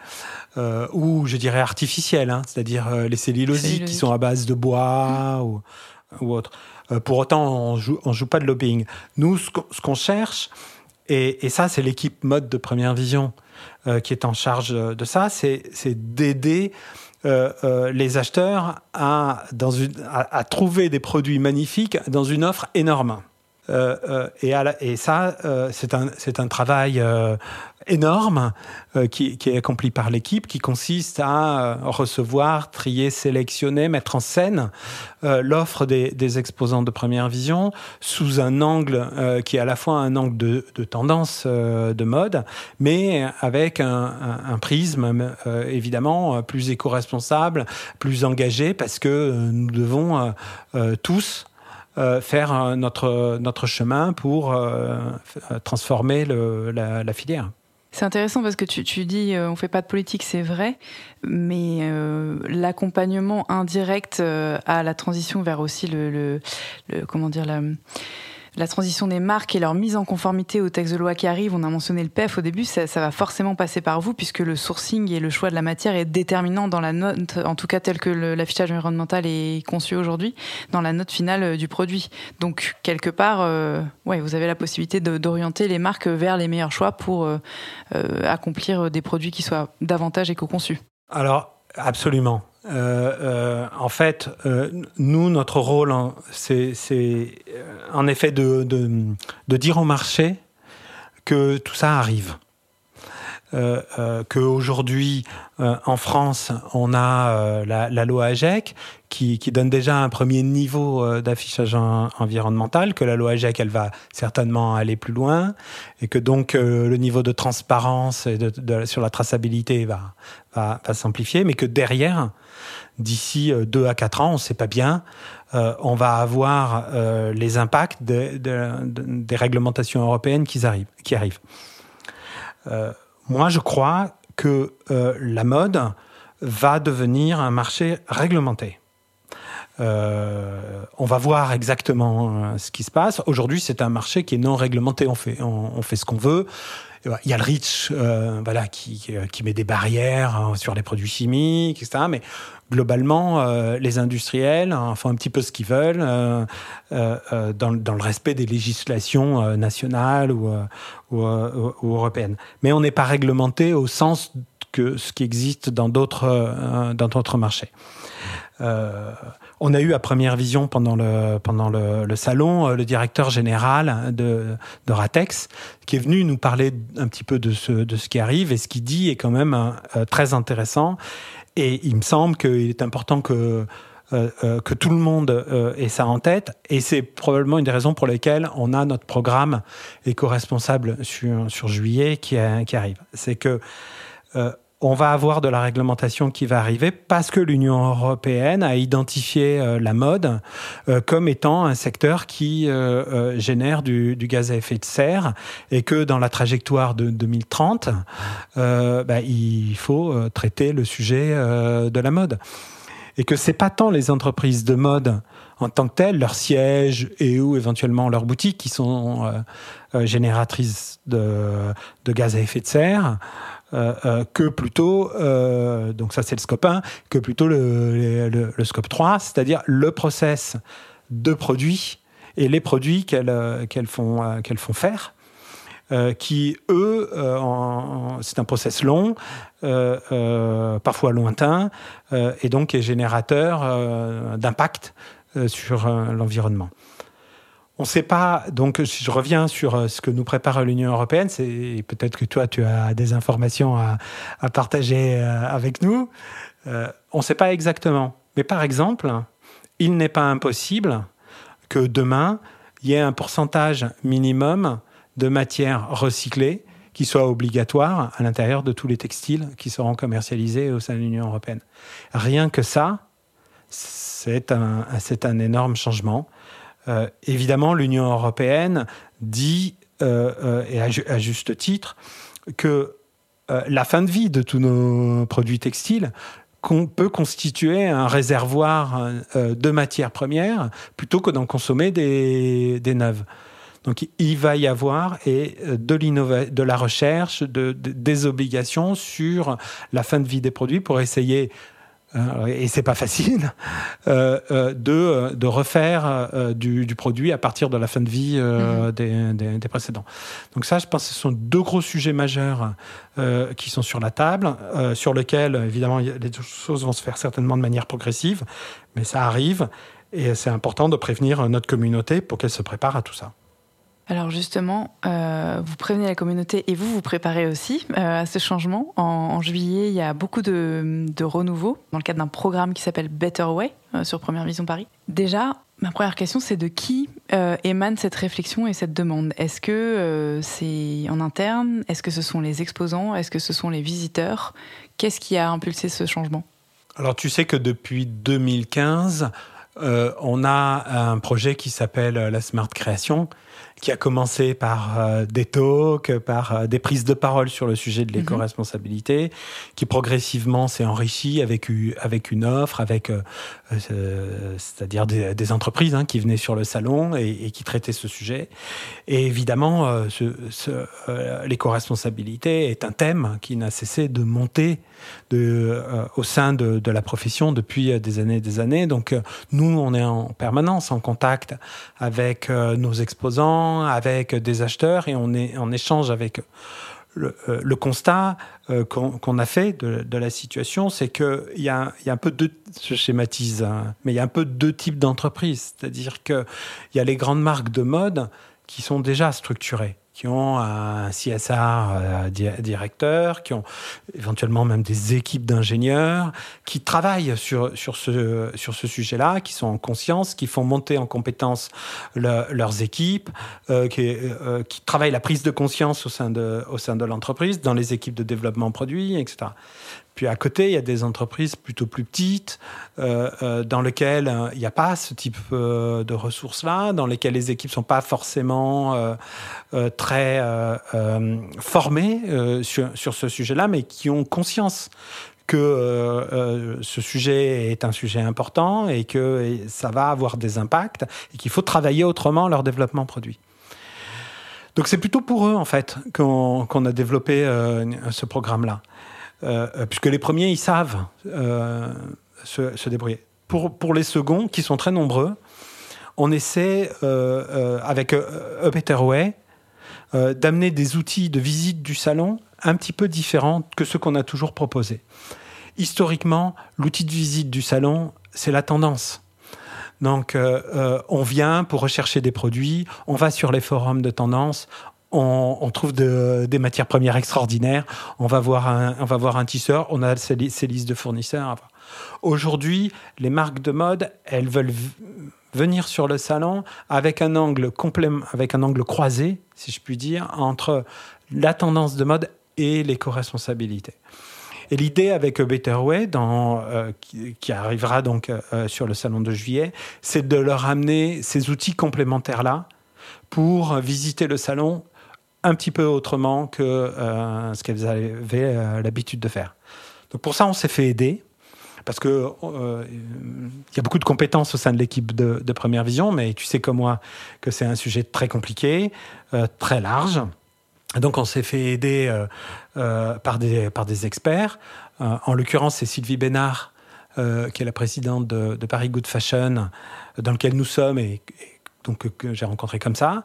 Ou je dirais artificiels, hein, c'est-à-dire les cellulosiques qui sont à base de bois ou, ou autre. Euh, pour autant, on joue, on joue pas de lobbying. Nous, ce qu'on cherche, et, et ça, c'est l'équipe mode de Première Vision euh, qui est en charge de ça, c'est d'aider euh, euh, les acheteurs à, dans une, à, à, trouver des produits magnifiques dans une offre énorme. Euh, euh, et, ça, euh, c'est un, travail énorme qui, est accompli par l'équipe, qui consiste à recevoir, trier, sélectionner, mettre en scène l'offre des, exposants de première vision sous un angle qui est à la fois un angle de, tendance de mode, mais avec un, prisme évidemment plus éco-responsable, plus engagé, parce que nous devons tous euh, faire notre, notre chemin pour euh, transformer la, filière. C'est intéressant parce que tu, dis euh, on fait pas de politique, c'est vrai, mais l'accompagnement indirect à la transition vers aussi le, le, le comment dire la la transition des marques et leur mise en conformité aux textes de loi qui arrivent, on a mentionné le PEF au début, ça, va forcément passer par vous puisque le sourcing et le choix de la matière est déterminant dans la note, en tout cas tel que l'affichage environnemental est conçu aujourd'hui, dans la note finale euh, du produit. Donc quelque part, euh, vous avez la possibilité d'orienter les marques vers les meilleurs choix pour euh, accomplir des produits qui soient davantage éco-conçus. Alors absolument. Euh, euh, en fait, euh, nous, notre rôle, hein, c'est en effet de, dire au marché que tout ça arrive. Qu'aujourd'hui, en France, on a la, loi AGEC qui, donne déjà un premier niveau d'affichage environnemental, que la loi AGEC, elle va certainement aller plus loin, et que donc le niveau de transparence sur la traçabilité va s'amplifier, mais que derrière, d'ici euh, deux à quatre ans, on ne sait pas bien, euh, on va avoir euh, les impacts des réglementations européennes qui arrivent. Moi, je crois que la mode va devenir un marché réglementé. on va voir exactement ce qui se passe. Aujourd'hui, c'est un marché qui est non réglementé. On fait ce qu'on veut. Il y a le REACH voilà, qui, qui, met des barrières hein, sur les produits chimiques, etc. Mais globalement, euh, les industriels hein, font un petit peu ce qu'ils veulent euh, euh, dans, le respect des législations nationales ou, européennes. Mais on n'est pas réglementé au sens que ce qui existe dans d'autres dans marchés. on a eu à première vision pendant le, pendant le, salon le directeur général de, de, Ratex qui est venu nous parler un petit peu de ce, de ce qui arrive et ce qu'il dit est quand même très intéressant et il me semble qu'il est important que, euh, euh, que tout le monde euh, ait ça en tête. Et c'est probablement une des raisons pour lesquelles on a notre programme éco-responsable sur, sur juillet qui, qui arrive. C'est que on va avoir de la réglementation qui va arriver parce que l'Union européenne a identifié euh, la mode euh, comme étant un secteur qui euh, génère du, gaz à effet de serre et que dans la trajectoire de 2030, bah, il faut traiter le sujet de la mode. Et que c'est pas tant les entreprises de mode en tant que telles, leur siège et ou éventuellement leurs boutiques qui sont génératrices de, gaz à effet de serre, que plutôt, euh, donc ça c'est le scope 1, que plutôt le, scope 3, c'est-à-dire le process de produits et les produits qu'elles qu'elles font, qu'elles font faire. qui, eux, c'est un process long, parfois lointain, et donc est générateur d'impact sur l'environnement. On ne sait pas, donc je reviens sur euh, ce que nous prépare l'Union européenne, c'est peut-être que toi tu as des informations à, partager euh, avec nous. Euh, on ne sait pas exactement. Mais par exemple, il n'est pas impossible que demain, il y ait un pourcentage minimum de matières recyclées qui soit obligatoire à l'intérieur de tous les textiles qui seront commercialisés au sein de l'Union européenne. Rien que ça, c'est un énorme changement. Euh, évidemment, l'Union européenne dit, euh, euh, et à, juste titre, que la fin de vie de tous nos produits textiles peut constituer un réservoir de matières premières plutôt que d'en consommer des, neuves. Donc il va y avoir et de, de la recherche, de, des obligations sur la fin de vie des produits pour essayer et c'est pas facile, euh, euh, de, de refaire du, du, produit à partir de la fin de vie mhm. des, des, des, précédents. Donc ça, je pense que ce sont deux gros sujets majeurs qui sont sur la table, sur lesquels, évidemment, les choses vont se faire certainement de manière progressive, mais ça arrive, et c'est important de prévenir notre communauté pour qu'elle se prépare à tout ça. Alors justement, euh, vous prévenez la communauté et vous vous préparez aussi euh, à ce changement. En, juillet, il y a beaucoup de, de renouveau dans le cadre d'un programme qui s'appelle Better Way euh, sur Première Vision Paris. Déjà, ma première question, c'est de qui émane cette réflexion et cette demande? Est-ce que c'est en interne? Est-ce que ce sont les exposants? Est-ce que ce sont les visiteurs? Qu'est-ce qui a impulsé ce changement? Alors tu sais que depuis 2015, on a un projet qui s'appelle la Smart Création, qui a commencé par euh, des talks, par euh, des prises de parole sur le sujet de mhm. l'éco-responsabilité, qui progressivement s'est enrichi avec, avec une offre, avec euh, c'est-à-dire des, des, entreprises hein, qui venaient sur le salon et, et, qui traitaient ce sujet. Et évidemment, ce, ce, l'éco-responsabilité est un thème qui n'a cessé de monter de, au sein de, de, la profession depuis des années et des années. Donc nous, on est en permanence en contact avec nos exposants, avec des acheteurs et on est en échange avec le, euh, constat euh, qu'on a fait de, la situation, c'est qu'il y a un peu deux, je schématise, hein, mais il y a un peu deux types d'entreprises. C'est-à-dire qu'il y a les grandes marques de mode qui sont déjà structurées qui ont un CSR euh, directeur, qui ont éventuellement même des équipes d'ingénieurs, qui travaillent sur, sur ce, sur ce sujet-là, qui sont en conscience, qui font monter en compétence leurs équipes, euh, qui, euh, qui, travaillent la prise de conscience au sein de, au sein de l'entreprise, dans les équipes de développement produit, etc. Puis à côté, il y a des entreprises plutôt plus petites, euh, euh, dans lesquelles euh, il n'y a pas ce type de ressources-là, dans lesquelles les équipes ne sont pas forcément très formées sur, sur, ce sujet-là, mais qui ont conscience que ce sujet est un sujet important et que ça va avoir des impacts et qu'il faut travailler autrement leur développement produit. Donc c'est plutôt pour eux, en fait, qu'on a développé ce programme-là. Euh, euh, puisque les premiers, ils savent euh, se, débrouiller. Pour, pour les seconds, qui sont très nombreux, on essaie, avec A Better Way, d'amener des outils de visite du salon un petit peu différents que ceux qu'on a toujours proposés. Historiquement, l'outil de visite du salon, c'est la tendance. Donc, on vient pour rechercher des produits, on va sur les forums de tendance, on, trouve des matières premières extraordinaires. On va voir un, on tisseur, on a ces, listes de fournisseurs. Aujourd'hui, les marques de mode, elles veulent venir sur le salon avec un angle avec un angle croisé, si je puis dire, entre la tendance de mode et l'éco-responsabilité. Et l'idée avec Betterway, dans, euh, qui, arrivera donc euh, sur le salon de juillet, c'est de leur amener ces outils complémentaires-là pour visiter le salon un petit peu autrement que euh, ce qu'elles avaient euh, l'habitude de faire. Donc pour ça, on s'est fait aider parce que euh, il y a beaucoup de compétences au sein de l'équipe de, Première Vision, mais tu sais comme moi que c'est un sujet très compliqué, très large. Donc on s'est fait aider par, des, experts. en l'occurrence, c'est Sylvie Bénard, qui est la présidente de, Paris Good Fashion, dans lequel nous sommes et, donc que j'ai rencontré comme ça,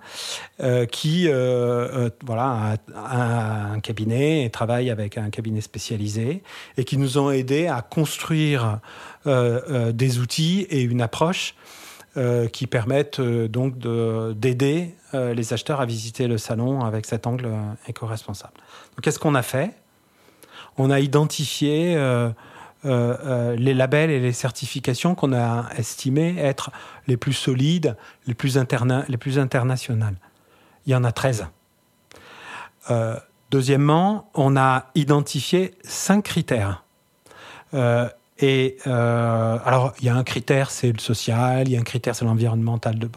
euh, qui euh, euh, voilà a, un cabinet et travaille avec un cabinet spécialisé et qui nous ont aidés à construire des outils et une approche qui permettent donc d'aider les acheteurs à visiter le salon avec cet angle éco-responsable. Qu'est-ce qu'on a fait? On a identifié euh, euh, les labels et les certifications qu'on a estimées être les plus solides, les plus, les plus internationales. Il y en a 13. Euh, deuxièmement, on a identifié cinq critères. et alors, il y a un critère, c'est le social, il y a un critère, c'est l'environnemental, de,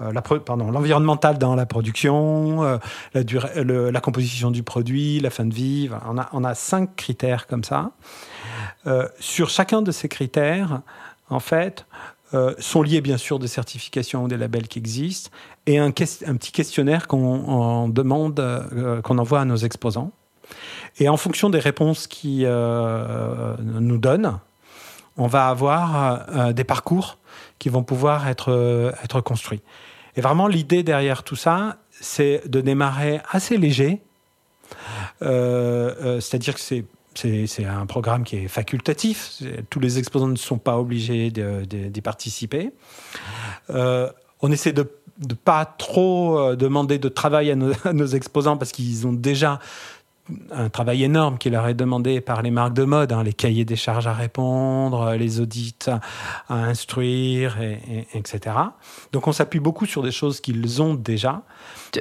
euh, l'environnemental dans la production, euh, la, la, composition du produit, la fin de vie. On a, on a cinq critères comme ça. Euh, sur chacun de ces critères, en fait, sont liés bien sûr des certifications ou des labels qui existent et un, un petit questionnaire qu'on demande, qu'on envoie à nos exposants. Et en fonction des réponses qu'ils nous donnent, on va avoir des parcours qui vont pouvoir être, être construits. Et vraiment, l'idée derrière tout ça, c'est de démarrer assez léger. Euh, euh, c'est-à-dire que c'est c'est un programme qui est facultatif. Tous les exposants ne sont pas obligés d'y participer. Euh, on essaie de ne pas trop demander de travail à nos, exposants parce qu'ils ont déjà un travail énorme qui leur est demandé par les marques de mode, hein, les cahiers des charges à répondre, les audits à, instruire, et, etc. Donc on s'appuie beaucoup sur des choses qu'ils ont déjà.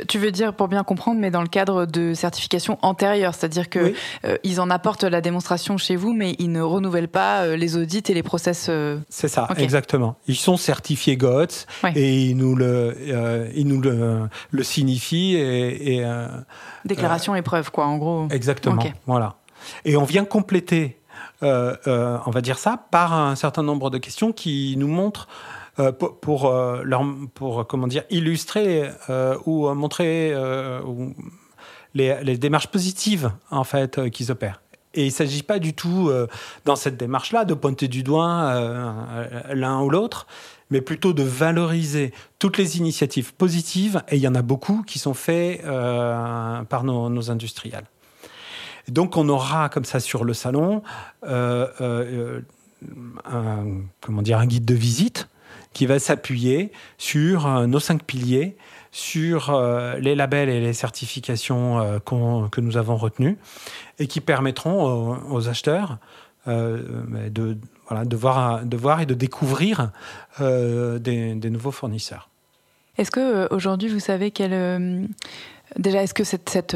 Tu veux dire, pour bien comprendre, mais dans le cadre de certification antérieure, c'est-à-dire que euh, ils en apportent la démonstration chez vous, mais ils ne renouvellent pas euh, les audits et les process. Euh, C'est ça, exactement. Ils sont certifiés GOTS et ils nous le, ils nous le, le signifient et, déclaration et preuve, quoi, en gros. Exactement. Voilà. Et on vient compléter, on va dire ça, par un certain nombre de questions qui nous montrent pour, pour, euh, pour, comment dire, illustrer euh, ou montrer les, démarches positives en fait qu'ils opèrent. Et il ne s'agit pas du tout, dans cette démarche-là, de pointer du doigt l'un ou l'autre, mais plutôt de valoriser toutes les initiatives positives, et il y en a beaucoup qui sont faites par nos, industriels. donc on aura comme ça sur le salon comment dire, un guide de visite qui va s'appuyer sur euh, nos cinq piliers, sur euh, les labels et les certifications euh, que nous avons retenus et qui permettront aux, acheteurs de, voilà, de, voir, de voir et de découvrir des, des nouveaux fournisseurs. Est-ce que aujourd'hui vous savez quel Déjà, est-ce que cette,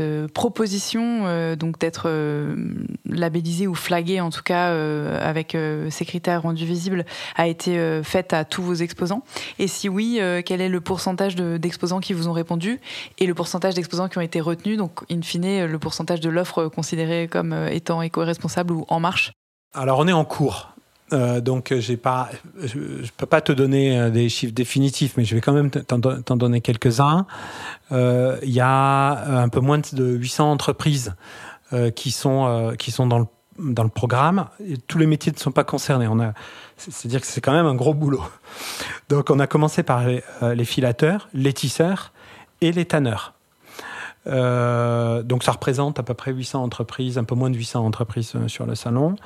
euh, proposition euh, donc d'être euh, labellisée ou flaguée, en tout cas avec ces critères rendus visibles, a été faite à tous vos exposants? Et si oui, quel est le pourcentage d'exposants qui vous ont répondu et le pourcentage d'exposants qui ont été retenus? Donc, in fine, le pourcentage de l'offre considérée comme étant éco-responsable ou en marche? Alors on est en cours. Euh, donc, pas, je ne peux pas te donner euh, des chiffres définitifs, mais je vais quand même t'en donner quelques-uns. Euh, il y a un peu moins de 800 entreprises qui sont qui sont dans le dans le programme. Tous les métiers ne sont pas concernés. On a, c'est-à-dire que c'est quand même un gros boulot. Donc, on a commencé par les filateurs, les tisseurs et les tanneurs. donc, ça représente à peu près 800 entreprises, un peu moins de 800 entreprises sur le salon.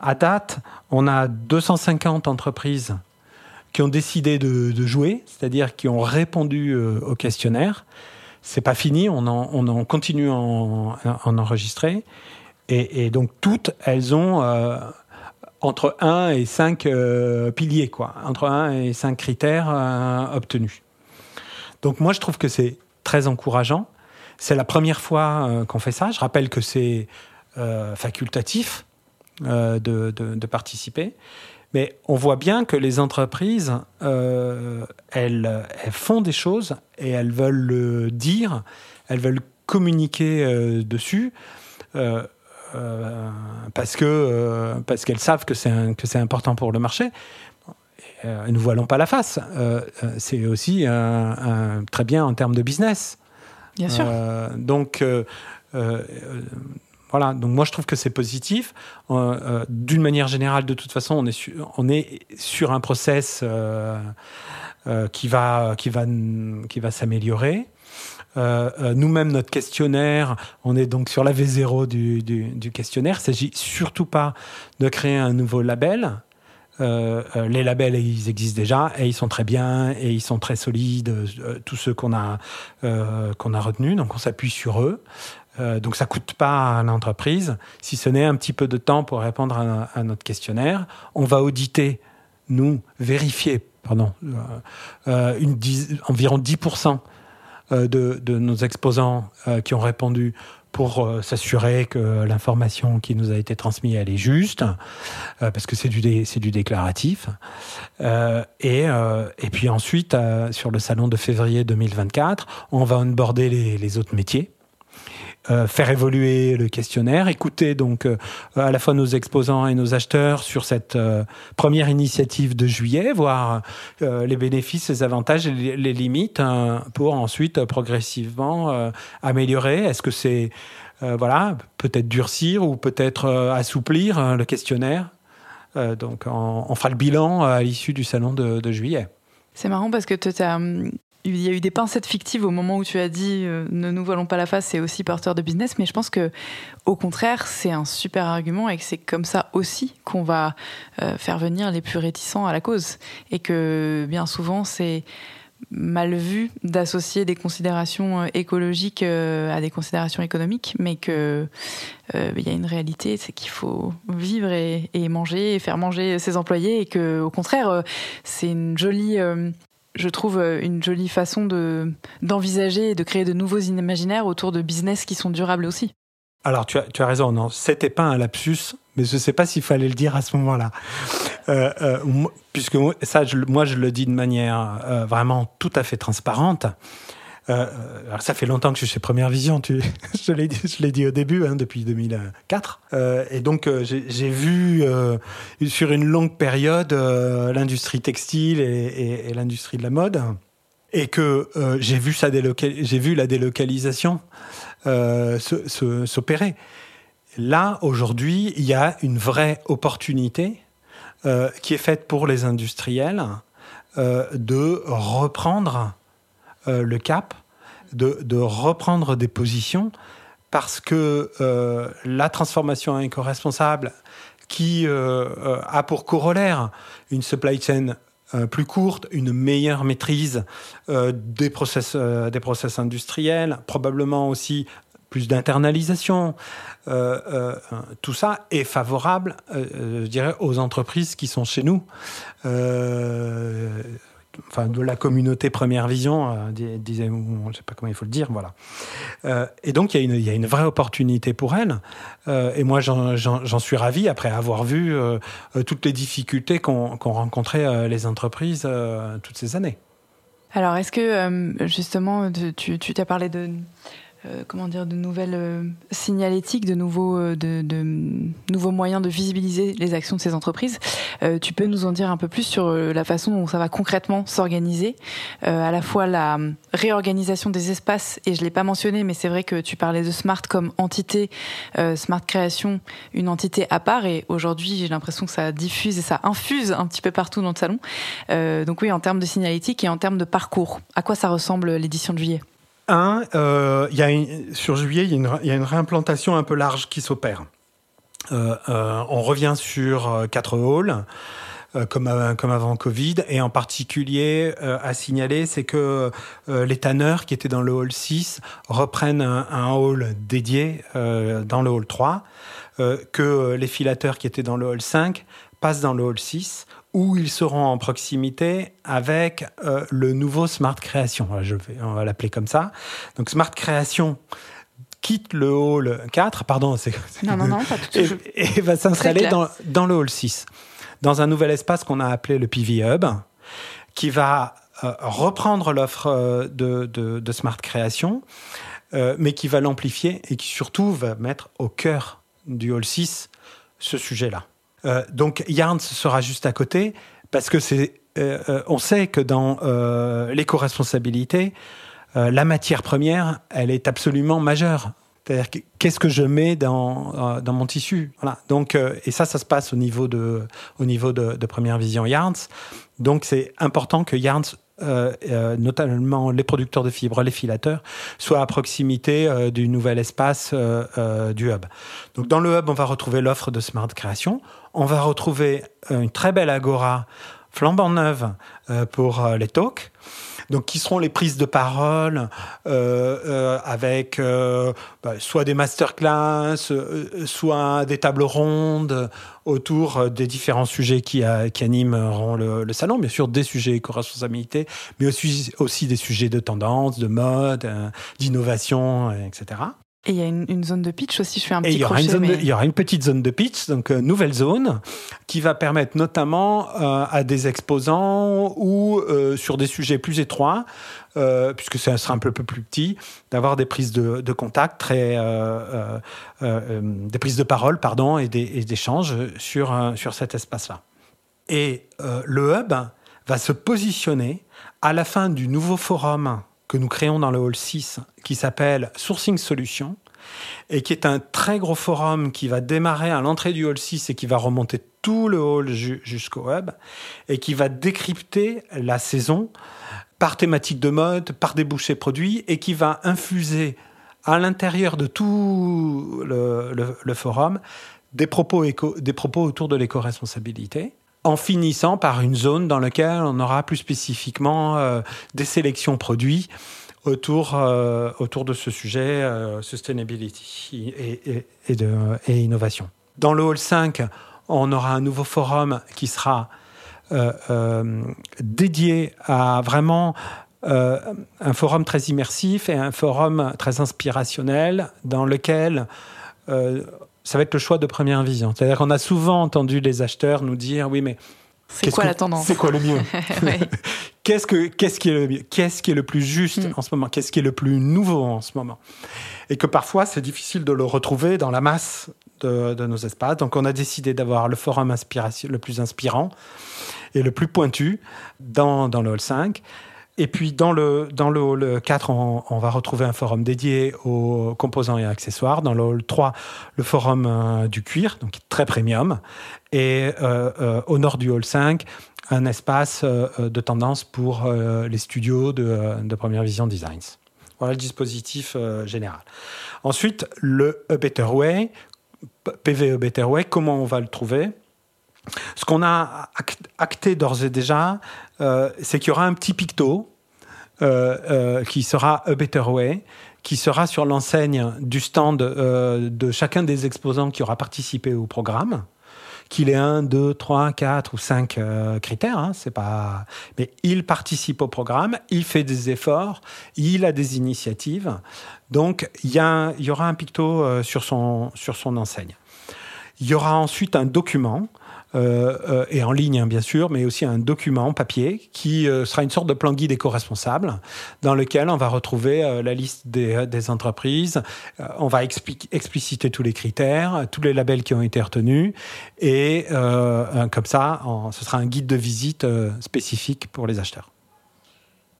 À date, on a 250 entreprises qui ont décidé de, jouer, c'est-à-dire qui ont répondu euh, au questionnaire. C'est pas fini, on en, continue à en, enregistrer. Et, donc toutes, elles ont euh, entre 1 et 5 euh, piliers, quoi, entre 1 et 5 critères obtenus. Donc moi, je trouve que c'est très encourageant. C'est la première fois qu'on fait ça. Je rappelle que c'est facultatif. Euh, de, participer. Mais on voit bien que les entreprises, euh, elles, font des choses et elles veulent le dire, elles veulent communiquer euh, dessus. parce que parce qu'elles savent que c'est que c'est important pour le marché. ne nous voilons pas la face. c'est aussi très bien en termes de business. Bien sûr. donc voilà, donc moi je trouve que c'est positif. Euh, euh, d'une manière générale, de toute façon, on est, sur un process euh, qui va, s'améliorer. Nous-mêmes, notre questionnaire, on est donc sur la V0 du, du, questionnaire. Il ne s'agit surtout pas de créer un nouveau label. les labels, ils existent déjà et ils sont très bien et ils sont très solides, tous ceux qu'on a, qu'on a retenus, donc on s'appuie sur eux. Euh, donc ça coûte pas à l'entreprise, si ce n'est un petit peu de temps pour répondre à, notre questionnaire. On va auditer, nous, vérifier, pardon, euh, euh, une environ 10% de, nos exposants qui ont répondu pour s'assurer que l'information qui nous a été transmise elle est juste, parce que c'est du, du déclaratif. et, et puis ensuite, sur le salon de février 2024, on va onboarder les, les autres métiers. Euh, faire évoluer le questionnaire, écouter donc euh, à la fois nos exposants et nos acheteurs sur cette euh, première initiative de juillet, voir les bénéfices, les avantages et les, limites hein, pour ensuite progressivement améliorer. Est-ce que c'est voilà peut-être durcir ou peut-être assouplir le questionnaire? Donc on, fera le bilan à l'issue du salon de, de juillet. C'est marrant parce que tu as hum, il y a eu des pincettes fictives au moment où tu as dit euh, ne nous voilons pas la face, c'est aussi porteur de business, mais je pense que au contraire, c'est un super argument et que c'est comme ça aussi qu'on va euh, faire venir les plus réticents à la cause. Et que bien souvent, c'est mal vu d'associer des considérations euh, écologiques à des considérations économiques, mais que il y a une réalité, c'est qu'il faut vivre et, manger et faire manger ses employés, et que au contraire, c'est une jolie je trouve une jolie façon de d'envisager et de créer de nouveaux imaginaires autour de business qui sont durables aussi. Alors, tu as, tu as raison, non, c'était pas un lapsus, mais je ne sais pas s'il fallait le dire à ce moment-là. Euh, euh, puisque ça, je, moi, je le dis de manière euh, vraiment tout à fait transparente. Alors, ça fait longtemps que je suis chez Première Vision, je l'ai dit, au début, hein, depuis 2004. et donc, j'ai vu sur une longue période l'industrie textile et, l'industrie de la mode et que j'ai vu, ça j'ai vu la délocalisation euh, s'opérer. Là, aujourd'hui, il y a une vraie opportunité euh, qui est faite pour les industriels euh, de reprendre le cap, de, reprendre des positions, parce que la transformation éco-responsable, qui a pour corollaire une supply chain plus courte, une meilleure maîtrise des, process, industriels, probablement aussi plus d'internalisation. Euh, euh, tout ça est favorable, euh, aux entreprises qui sont chez nous. Enfin, de la communauté Première Vision, disait, je ne sais pas comment il faut le dire, voilà. et donc, il y, y, a une vraie opportunité pour elles. et moi, j'en suis ravi après avoir vu toutes les difficultés qu'ont rencontrées les entreprises toutes ces années. Alors, est-ce que, justement, tu t'as parlé de euh, comment dire, de nouvelles euh, signalétiques, de nouveaux, euh, de, nouveaux moyens de visibiliser les actions de ces entreprises. tu peux nous en dire un peu plus sur la façon dont ça va concrètement s'organiser, à la fois la réorganisation des espaces, et je l'ai pas mentionné, mais c'est vrai que tu parlais de Smart comme entité, Smart Création, une entité à part, et aujourd'hui j'ai l'impression que ça diffuse et ça infuse un petit peu partout dans le salon. donc oui, en termes de signalétique et en termes de parcours, à quoi ça ressemble l'édition de juillet? Un, euh, y a sur juillet, il y, a une réimplantation un peu large qui s'opère. Euh, euh, on revient sur quatre halls. Comme, comme, avant Covid. Et en particulier, à signaler, c'est que les tanneurs qui étaient dans le hall 6 reprennent un, un hall dédié dans le hall 3, que les filateurs qui étaient dans le hall 5 passent dans le hall 6, où ils seront en proximité avec euh, le nouveau Smart Création. Je vais, on va l'appeler comme ça. Donc Smart Création quitte le hall 4, pardon, c'est non, non, non, pas tout et, et va s'installer dans, dans, le hall 6, dans un nouvel espace qu'on a appelé le PV Hub, qui va euh, reprendre l'offre euh, de, de, de, Smart Création, mais qui va l'amplifier et qui surtout va mettre au cœur du hall 6 ce sujet-là. Euh, donc Yarns sera juste à côté parce que c'est, euh, euh, on sait que dans l'éco-responsabilité, la matière première, elle est absolument majeure. C'est-à-dire qu'est-ce que je mets dans, dans mon tissu? Voilà. Donc et ça ça se passe au niveau de au niveau de, première vision Yarns. Donc c'est important que Yarns notamment les producteurs de fibres, les filateurs, soient à proximité du nouvel espace du hub. Donc dans le hub, on va retrouver l'offre de Smart Création, on va retrouver une très belle agora flambant neuve pour les talks donc qui seront les prises de parole euh, euh, avec euh, bah, soit des masterclass, soit des tables rondes autour des différents sujets qui, qui animeront le, salon, bien sûr des sujets éco-responsabilité, mais aussi des sujets de tendance, de mode, d'innovation, etc. Et il y a une, zone de pitch aussi, je fais un petit il y, aura une il y aura une petite zone de pitch, donc euh, nouvelle zone, qui va permettre notamment euh, à des exposants ou euh, sur des sujets plus étroits, puisque ça sera un peu, plus petit, d'avoir des prises de, contact, très, des prises de parole pardon, et des, échanges sur, sur cet espace-là. Et le hub va se positionner à la fin du nouveau forum que nous créons dans le hall 6 qui s'appelle Sourcing Solutions et qui est un très gros forum qui va démarrer à l'entrée du hall 6 et qui va remonter tout le hall jusqu'au web et qui va décrypter la saison par thématique de mode, par débouchés produits et qui va infuser à l'intérieur de tout le, forum des propos, des propos autour de l'éco-responsabilité en finissant par une zone dans laquelle on aura plus spécifiquement des sélections produits autour, autour de ce sujet sustainability et, et, innovation. Dans le hall 5, on aura un nouveau forum qui sera dédié à vraiment euh, un forum très immersif et un forum très inspirationnel dans lequel euh, ça va être le choix de première vision. C'est-à-dire qu'on a souvent entendu les acheteurs nous dire oui mais c'est quoi la tendance C'est quoi le mieux Qu'est-ce que qu'est-ce qui est le mieux Qu'est-ce qui est le plus juste mm. en ce moment? Qu'est-ce qui est le plus nouveau en ce moment? Et que parfois c'est difficile de le retrouver dans la masse de, de nos espaces. Donc on a décidé d'avoir le forum inspiration le plus inspirant et le plus pointu dans, dans le hall 5 et puis dans le, dans le hall 4, on, va retrouver un forum dédié aux composants et accessoires. Dans le hall 3, le forum euh, du cuir, donc très premium. Et euh, euh, au nord du hall 5, un espace de tendance pour les studios de, Première Vision Designs. Voilà le dispositif général. Ensuite, le A Better Way, PVE Better Way, comment on va le trouver? Ce qu'on a acté d'ores et déjà, euh, c'est qu'il y aura un petit picto euh, euh, qui sera A Better Way, qui sera sur l'enseigne du stand de chacun des exposants qui aura participé au programme qu'il ait un, deux, trois, quatre ou cinq critères, hein, c'est pas. Mais il participe au programme, il fait des efforts, il a des initiatives. Donc il y, y, aura un picto sur son sur son enseigne. Il y aura ensuite un document euh, euh, et en ligne hein, bien sûr, mais aussi un document papier qui euh, sera une sorte de plan guide éco-responsable dans lequel on va retrouver la liste des, des entreprises, on va expliciter tous les critères, tous les labels qui ont été retenus et comme ça, ce sera un guide de visite spécifique pour les acheteurs.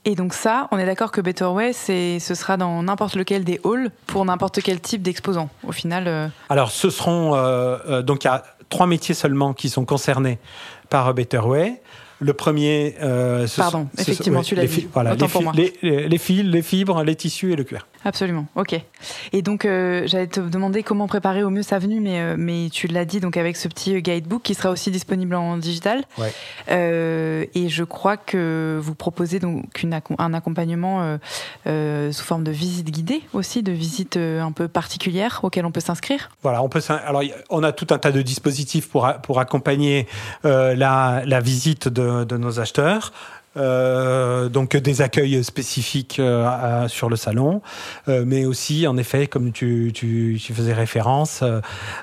Et donc ça, on est d'accord que Better Way, ce sera dans n'importe lequel des halls pour n'importe quel type d'exposant. Au final. Alors, ce seront donc il y a trois métiers seulement qui sont concernés par Better Way. Le premier, euh, Pardon, effectivement, tu l'as dit. Voilà, les, les, les, fils, les fibres, les tissus et le cuir. Absolument, ok. Et donc, euh, j'allais te demander comment préparer au mieux sa venue, mais, euh, mais tu l'as dit, donc avec ce petit guidebook qui sera aussi disponible en digital. Ouais. Et je crois que vous proposez donc une, un accompagnement sous forme de visite guidée aussi, de visite un peu particulière auquel on peut s'inscrire. Voilà, on peut. Alors, on a tout un tas de dispositifs pour, pour accompagner la, la visite de, de nos acheteurs. Euh, donc des accueils spécifiques euh, sur le salon, euh, mais aussi en effet, comme tu, faisais référence,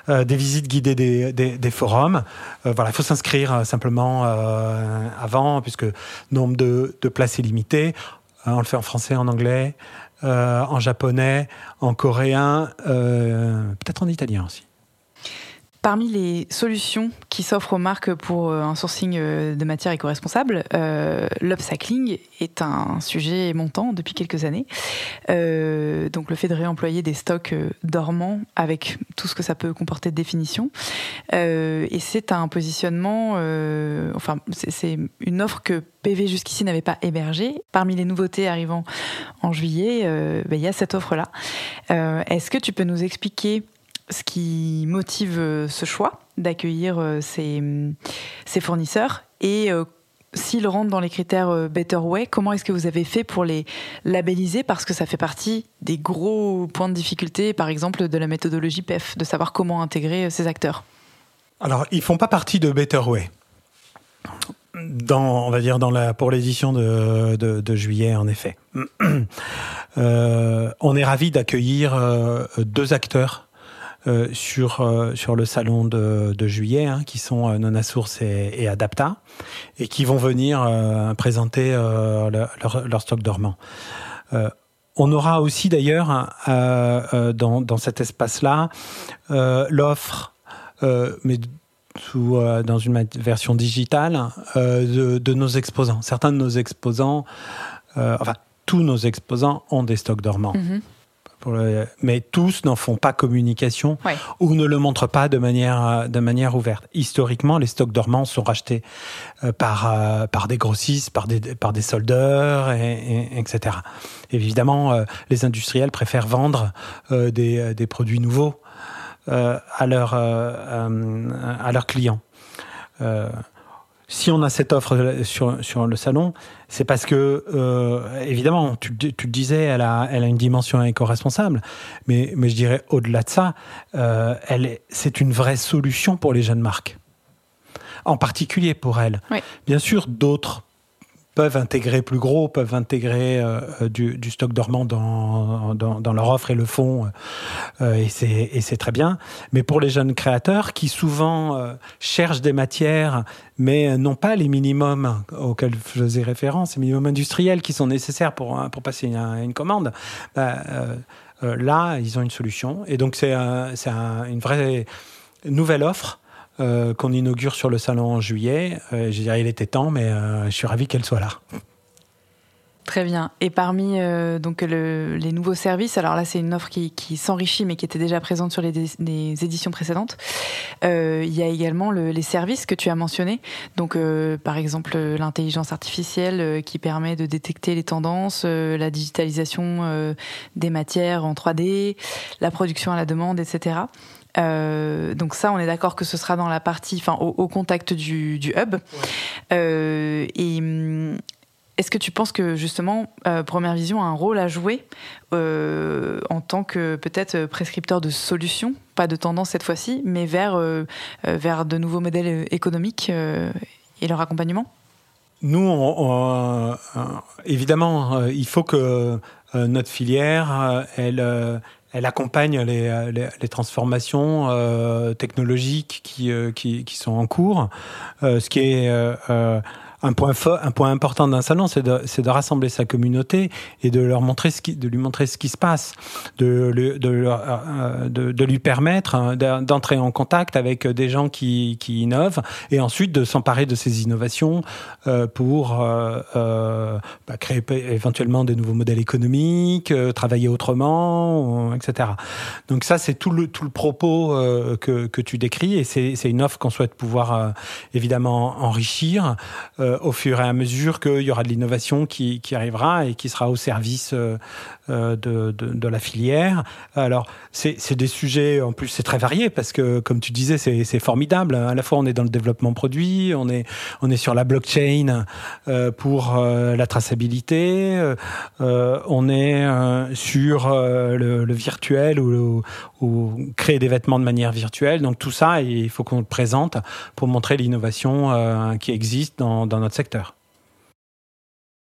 des visites guidées des forums. voilà, il faut s'inscrire simplement avant, puisque nombre de, de places est limité. on le fait en français, en anglais, en japonais, en coréen, peut-être en italien aussi. Parmi les solutions qui s'offrent aux marques pour euh, un sourcing euh, de matière éco-responsable, euh, l'upcycling est un sujet montant depuis quelques années. Donc le fait de réemployer des stocks dormants avec tout ce que ça peut comporter de définition. Et c'est un positionnement, enfin c'est une offre que PV jusqu'ici n'avait pas hébergée. Parmi les nouveautés arrivant en juillet, ben, il y a cette offre-là. Est-ce que tu peux nous expliquer ce qui motive euh, ce choix d'accueillir euh, ces, ces, fournisseurs et euh, s'ils rentrent dans les critères Better Way, comment est-ce que vous avez fait pour les labelliser? Parce que ça fait partie des gros points de difficulté, par exemple, de la méthodologie PEF, de savoir comment intégrer ces acteurs. Alors, ils font pas partie de Better Way. Dans, on va dire, dans la, pour l'édition de, de, juillet, en effet. on est ravi d'accueillir deux acteurs sur, euh, sur le salon de, juillet, hein, qui sont euh, Nona Source et, Adapta, et qui vont venir présenter leur, stock dormant. On aura aussi d'ailleurs dans, dans, cet espace-là l'offre, mais sous, dans une version digitale, de, de, nos exposants. Certains de nos exposants, enfin tous nos exposants ont des stocks dormants. Mais tous n'en font pas communication ou ne le montrent pas de manière, de manière ouverte. Historiquement, les stocks dormants sont rachetés euh, par, euh, par des grossistes, par des, par des soldeurs, et, etc. Évidemment, euh, les industriels préfèrent vendre des, des produits nouveaux à, leurs à leurs clients. Si on a cette offre sur, sur le salon, c'est parce que, euh, évidemment, tu, tu, le disais, elle a, elle a une dimension éco-responsable, mais, mais je dirais au-delà de ça, euh, c'est une vraie solution pour les jeunes marques. En particulier pour elle. Bien sûr, d'autres peuvent intégrer plus gros, peuvent intégrer euh, du, du, stock dormant dans, leur offre et le font, euh, et c'est très bien. Mais pour les jeunes créateurs qui souvent euh, cherchent des matières, mais n'ont pas les minimums auxquels je faisais référence, les minimums industriels qui sont nécessaires pour, pour passer une, commande, bah, là, ils ont une solution. Et donc, c'est un, une vraie nouvelle offre euh, qu'on inaugure sur le salon en juillet. Euh, je dirais il était temps, mais euh, je suis ravi qu'elle soit là. Très bien. Et parmi donc les nouveaux services, alors là c'est une offre qui, s'enrichit mais qui était déjà présente sur les, éditions précédentes. il y a également les services que tu as mentionnés. Donc par exemple l'intelligence artificielle qui permet de détecter les tendances, la digitalisation des matières en 3D, la production à la demande, etc. Euh, donc ça, on est d'accord que ce sera dans la partie, enfin, au, contact du, hub. Euh, et hum, est-ce que tu penses que justement, euh, Première Vision a un rôle à jouer en tant que peut-être prescripteur de solutions, pas de tendance cette fois-ci, mais vers, vers de nouveaux modèles économiques et leur accompagnement? Nous, évidemment, il faut que notre filière, elle elle accompagne les, les, transformations euh, technologiques qui, euh, qui, qui, sont en cours, euh, ce qui est un point, un point important d'un salon, c'est de, de, rassembler sa communauté et de leur montrer ce qui, de lui montrer ce qui se passe, de, de, de, de lui permettre hein, d'entrer en contact avec des gens qui, qui innovent et ensuite de s'emparer de ces innovations euh, pour euh, euh, bah, créer éventuellement des nouveaux modèles économiques, euh, travailler autrement, etc. Donc ça, c'est tout le, tout le propos euh, que, que tu décris et c'est une offre qu'on souhaite pouvoir euh, évidemment enrichir. Euh, au fur et à mesure qu'il y aura de l'innovation qui, arrivera et qui sera au service euh, euh, de, la filière. Alors, c'est des sujets, en plus, c'est très varié parce que, comme tu disais, c'est formidable. À la fois, on est dans le développement produit, on est, on est sur la blockchain pour la traçabilité, on est sur le, virtuel ou, créer des vêtements de manière virtuelle. Donc, tout ça, il faut qu'on le présente pour montrer l'innovation qui existe dans notre secteur.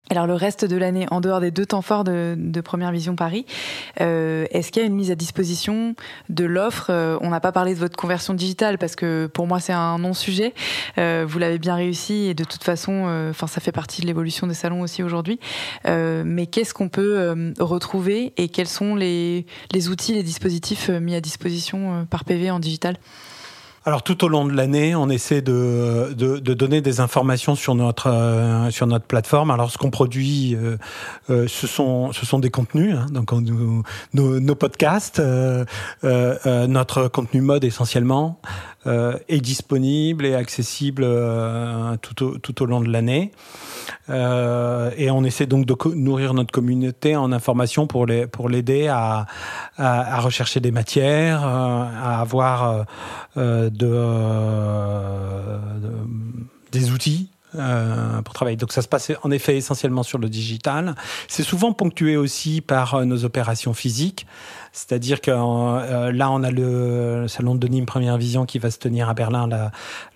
Alors le reste de l'année, en dehors des deux temps forts de, Première Vision Paris, euh, est-ce qu'il y a une mise à disposition de l'offre euh, On n'a pas parlé de votre conversion digitale parce que pour moi c'est un non-sujet. Euh, vous l'avez bien réussi et de toute façon, enfin ça fait partie de l'évolution des salons aussi aujourd'hui. mais qu'est-ce qu'on peut retrouver et quels sont les, les outils, les dispositifs mis à disposition par PV en digital? Alors tout au long de l'année, on essaie de, de, de, donner des informations sur notre euh, sur notre plateforme. Alors ce qu'on produit, euh, euh, ce sont ce sont des contenus, hein, donc nos, nos, podcasts, notre contenu mode essentiellement est disponible et accessible tout au, tout au long de l'année. Euh, et on essaie donc de nourrir notre communauté en information pour les pour l'aider à, à, rechercher des matières, euh, à avoir euh, de, des outils pour travailler. Donc ça se passe en effet essentiellement sur le digital. C'est souvent ponctué aussi par nos opérations physiques. C'est-à-dire que là, on a le, salon de Nîmes Première Vision qui va se tenir à Berlin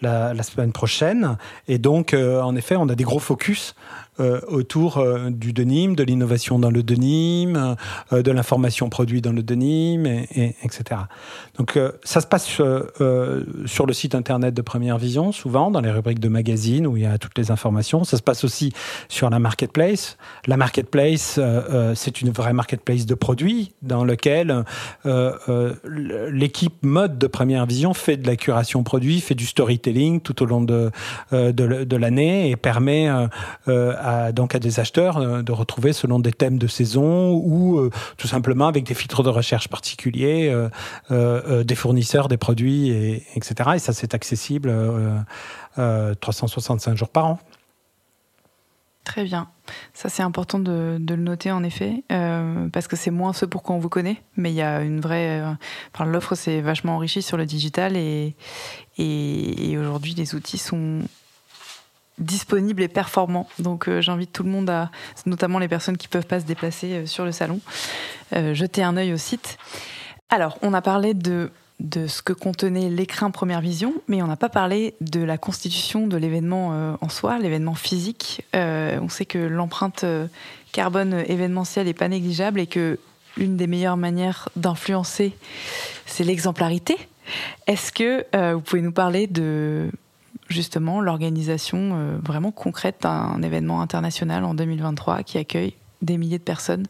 la, semaine prochaine. Et donc, en effet, on a des gros focus euh, autour euh, du denim, de l'innovation dans le denim, euh, de l'information produite dans le denim, et, etc. Donc ça se passe sur le site internet de Première Vision, souvent dans les rubriques de magazines où il y a toutes les informations. Ça se passe aussi sur la marketplace. La marketplace, c'est une vraie marketplace de produits dans lequel l'équipe mode de Première Vision fait de la curation produit, fait du storytelling tout au long de, de, de l'année et permet à donc à des acheteurs euh, de retrouver selon des thèmes de saison ou euh, tout simplement avec des filtres de recherche particuliers, euh, des fournisseurs, des produits, et, etc. Et ça, c'est accessible 365 jours par an. Très bien. Ça, c'est important de, le noter en effet, parce que c'est moins ce pour quoi on vous connaît, mais il y a une vraie. enfin, l'offre s'est vachement enrichie sur le digital et, aujourd'hui, les outils sont disponible et performant. Donc j'invite tout le monde à, notamment les personnes qui peuvent pas se déplacer sur le salon, jeter un œil au site. Alors, on a parlé de de ce que contenait l'écran Première Vision, mais on n'a pas parlé de la constitution de l'événement euh, en soi, l'événement physique. Euh, on sait que l'empreinte euh, carbone événementielle n'est pas négligeable et que une des meilleures manières d'influencer, c'est l'exemplarité. Est-ce que vous pouvez nous parler de justement l'organisation vraiment concrète d'un événement international en 2023 qui accueille des milliers de personnes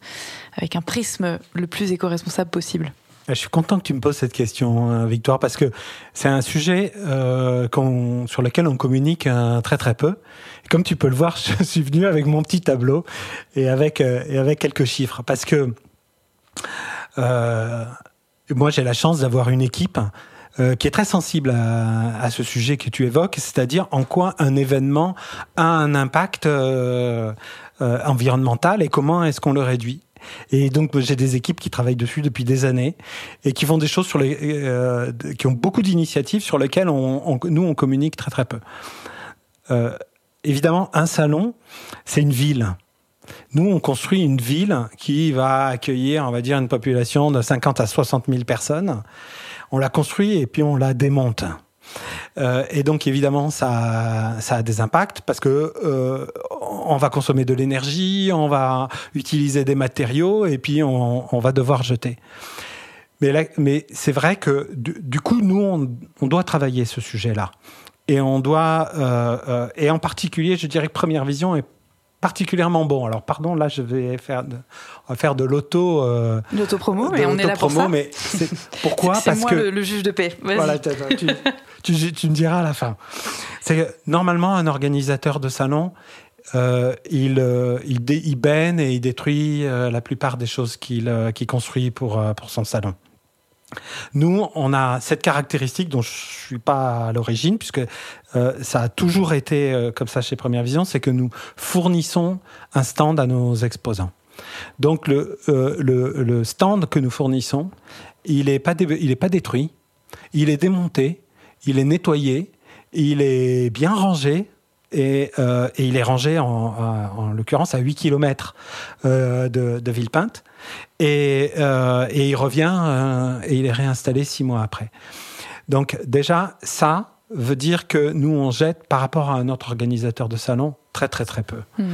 avec un prisme le plus éco-responsable possible? Je suis content que tu me poses cette question, hein, Victoire, parce que c'est un sujet euh, sur lequel on communique euh, très très peu. comme tu peux le voir, je suis venu avec mon petit tableau et avec, euh, quelques chiffres, parce que moi j'ai la chance d'avoir une équipe qui est très sensible à, à, ce sujet que tu évoques, c'est-à-dire en quoi un événement a un impact environnemental et comment est-ce qu'on le réduit. Et donc j'ai des équipes qui travaillent dessus depuis des années et qui font des choses sur les, euh, qui ont beaucoup d'initiatives sur lesquelles nous on communique très très peu. Euh, évidemment, un salon, c'est une ville. Nous, on construit une ville qui va accueillir, on va dire, une population de 50 à 60 000 personnes. On la construit et puis on la démonte. Euh, et donc évidemment, ça, ça a des impacts parce que euh, on va consommer de l'énergie, on va utiliser des matériaux et puis on, on va devoir jeter. Mais, mais c'est vrai que du, coup, nous, on, on, doit travailler ce sujet-là. Et on doit, euh, et en particulier, je dirais que Première Vision est particulièrement bon. Alors, pardon, là, je vais faire de, faire de l'auto. Euh, L'auto-promo, mais on est là pour ça. Mais pourquoi? Parce moi que le, le, juge de paix. Voilà, tu, tu, me diras à la fin. C'est normalement, un organisateur de salon, euh, il, euh, il, baigne et il détruit euh, la plupart des choses qu'il euh, construit pour, pour son salon. Nous, on a cette caractéristique dont je suis pas à l'origine, puisque ça a toujours été comme ça chez Première Vision, c'est que nous fournissons un stand à nos exposants. Donc le, le, stand que nous fournissons, il n'est pas, pas détruit, il est démonté, il est nettoyé, il est bien rangé, et, euh, il est rangé en, en, l'occurrence à 8 km euh, de, Villepinte et, euh, et il revient et il est réinstallé six mois après. Donc déjà, ça veut dire que nous, on jette par rapport à un autre organisateur de salon très très très peu. Mmh.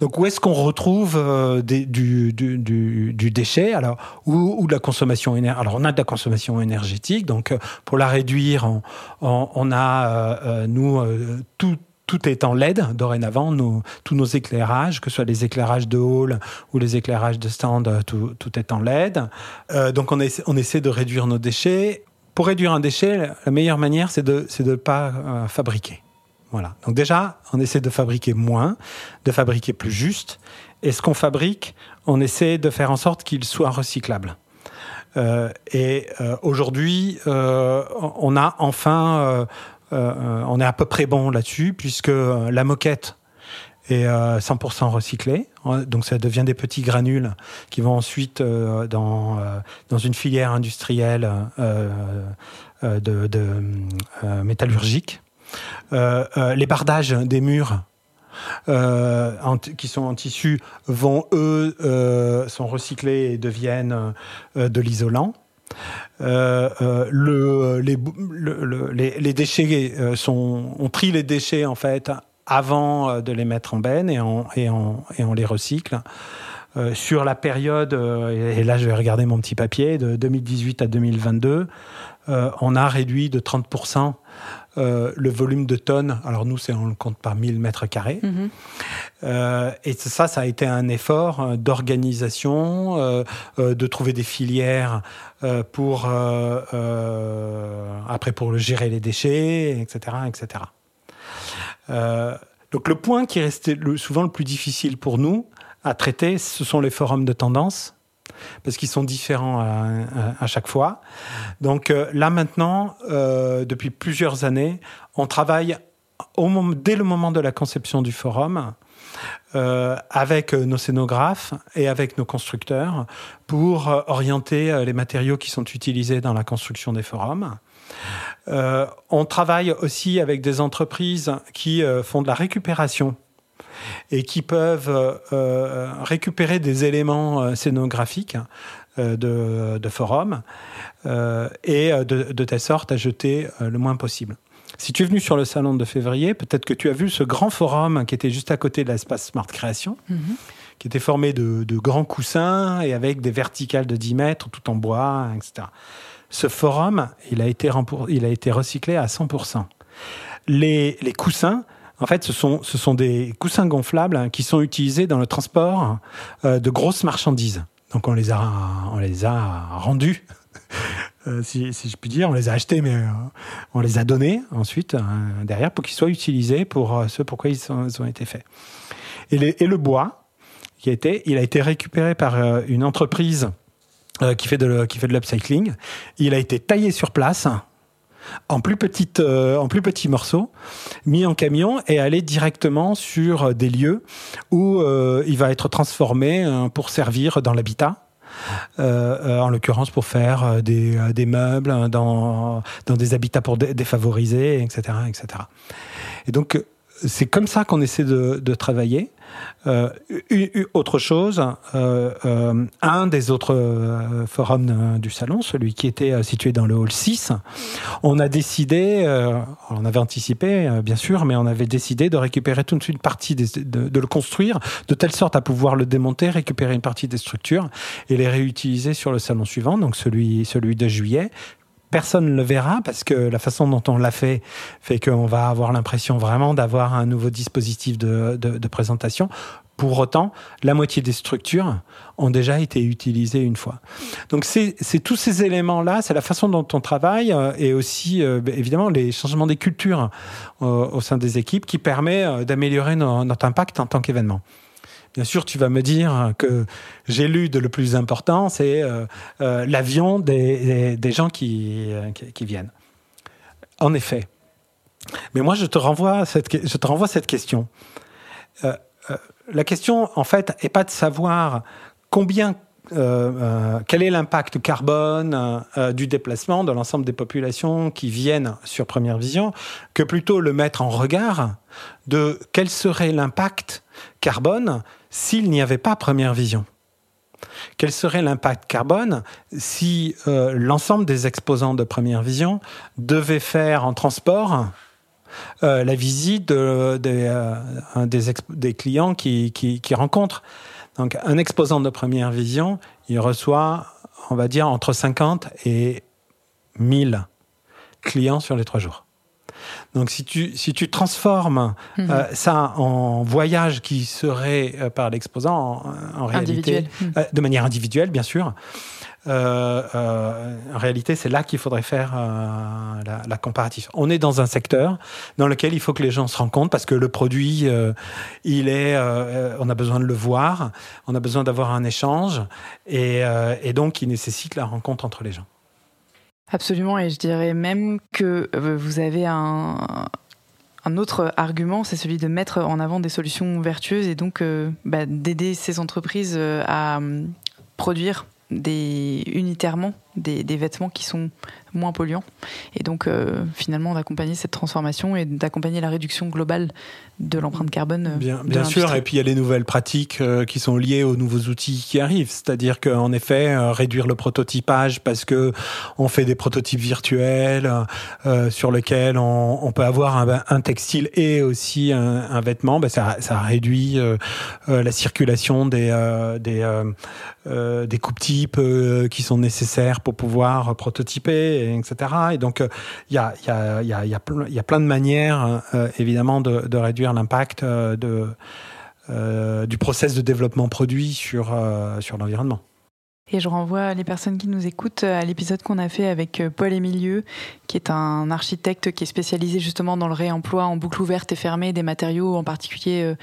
Donc où est-ce qu'on retrouve euh, des, du, du, du, du, déchet alors ou, ou, de la consommation énergétique Alors on a de la consommation énergétique, donc euh, pour la réduire, on, on, on a euh, nous tout tout est en LED dorénavant, nos, tous nos éclairages, que ce soit les éclairages de hall ou les éclairages de stand, tout, tout est en LED. Euh, donc on, on essaie de réduire nos déchets. Pour réduire un déchet, la meilleure manière, c'est de ne pas euh, fabriquer. Voilà. Donc déjà, on essaie de fabriquer moins, de fabriquer plus juste. Et ce qu'on fabrique, on essaie de faire en sorte qu'il soit recyclable. Euh, et euh, aujourd'hui, on a enfin on est à peu près bon là-dessus, puisque la moquette est 100% euh, recyclée. Donc ça devient des petits granules qui vont ensuite dans, dans une filière industrielle de, de métallurgique. les bardages des murs euh, en, qui sont en tissu vont eux euh, sont recyclés et deviennent euh, de l'isolant. Euh, euh, le, les, le, les, les, déchets euh, sont, on trie les déchets en fait avant de les mettre en benne et on, et on, et on les recycle. Euh, sur la période, et là je vais regarder mon petit papier, de 2018 à 2022, euh, on a réduit de 30% euh, le volume de tonnes. Alors nous, on le compte par 1000 mètres carrés. Mmh. Euh, et ça, ça a été un effort euh, d'organisation, euh, euh, de trouver des filières pour après pour gérer les déchets, etc., etc. donc le point qui le, souvent le plus difficile pour nous à traiter, ce sont les forums de tendance parce qu'ils sont différents à, chaque fois. Donc euh, là maintenant, euh, depuis plusieurs années, on travaille dès le moment de la conception du forum avec nos scénographes et avec nos constructeurs pour orienter les matériaux qui sont utilisés dans la construction des forums. On travaille aussi avec des entreprises qui font de la récupération et qui peuvent récupérer des éléments scénographiques de, de forums et de, de, telle sorte à jeter le moins possible. Si tu es venu sur le salon de février, peut-être que tu as vu ce grand forum qui était juste à côté de l'espace Smart Création, mhm. qui était formé de, grands coussins et avec des verticales de 10 mètres, tout en bois, etc. Ce forum, il a été, recyclé à 100%. Les, coussins, en fait, ce sont, des coussins gonflables hein, qui sont utilisés dans le transport euh, de grosses marchandises. Donc on les a, rendus euh, si, je puis dire. On les a achetés, mais euh, on les a donnés ensuite, euh, derrière, pour qu'ils soient utilisés pour ce pourquoi ils, ont été faits. Et, le bois, qui a été, il a été récupéré par une entreprise qui fait de, qui fait de l'upcycling. Il a été taillé sur place en plus petites, en plus petits morceaux, mis en camion et allé directement sur des lieux où il va être transformé pour servir dans l'habitat euh, euh, en l'occurrence pour faire euh, des, des meubles hein, dans, dans des habitats pour défavorisés, etc., etc. Et donc, c'est comme ça qu'on essaie de, travailler. Euh, autre chose, euh, euh, un des autres forums du salon, celui qui était situé dans le hall 6, on a décidé, on avait anticipé bien sûr, mais on avait décidé de récupérer une partie, de, de, le construire de telle sorte à pouvoir le démonter, récupérer une partie des structures et les réutiliser sur le salon suivant, donc celui, celui de juillet, personne ne le verra parce que la façon dont on l'a fait fait qu'on va avoir l'impression vraiment d'avoir un nouveau dispositif de, présentation. Pour autant, la moitié des structures ont déjà été utilisées une fois. Donc c'est tous ces éléments-là, c'est la façon dont on travaille euh, et aussi euh, évidemment les changements des cultures euh, au sein des équipes qui permet d'améliorer notre impact en tant qu'événement. Bien sûr, tu vas me dire que j'ai lu de le plus important, c'est euh, euh, l'avion des, gens qui, qui, viennent. En effet. Mais moi, je te renvoie cette, je te renvoie cette question. Euh, la question, en fait, n'est pas de savoir combien quel est l'impact carbone du déplacement de l'ensemble des populations qui viennent sur Première Vision, que plutôt le mettre en regard de quel serait l'impact carbone s'il n'y avait pas première vision Quel serait l'impact carbone si euh, l'ensemble des exposants de première vision devaient faire en transport euh, la visite euh, des, clients qui, qui, rencontrent Donc un exposant de première vision, il reçoit, on va dire, entre 50 et 1000 clients sur les trois jours. Donc si tu, si tu transformes mhm. euh, ça en voyage qui serait euh, par l'exposant en, réalité, euh, de manière individuelle bien sûr, en réalité c'est là qu'il faudrait faire la, la, comparatif. On est dans un secteur dans lequel il faut que les gens se rencontrent parce que le produit, il est, on a besoin de le voir, on a besoin d'avoir un échange et, et donc il nécessite la rencontre entre les gens. Absolument, et je dirais même que euh, vous avez un, autre argument, c'est celui de mettre en avant des solutions vertueuses et donc euh, bah, d'aider ces entreprises euh, à produire des, unitairement des, vêtements qui sont moins polluants. Et donc, finalement, d'accompagner cette transformation et d'accompagner la réduction globale de l'empreinte carbone. Euh, bien, bien sûr, et puis il y a les nouvelles pratiques euh, qui sont liées aux nouveaux outils qui arrivent. C'est-à-dire qu'en effet, euh, réduire le prototypage parce que on fait des prototypes virtuels sur lesquels on, peut avoir un, textile et aussi un, vêtement, ben ça, ça, réduit la circulation des des, des coupes types qui sont nécessaires pour pouvoir prototyper, etc. Et donc il y a y a y a, y a plein de manières évidemment de, réduire l'impact euh, de, euh, du process de développement produit sur, euh, sur l'environnement. Et je renvoie les personnes qui nous écoutent à l'épisode qu'on a fait avec Paul Émilieux, qui est un architecte qui est spécialisé justement dans le réemploi en boucle ouverte et fermée des matériaux, en particulier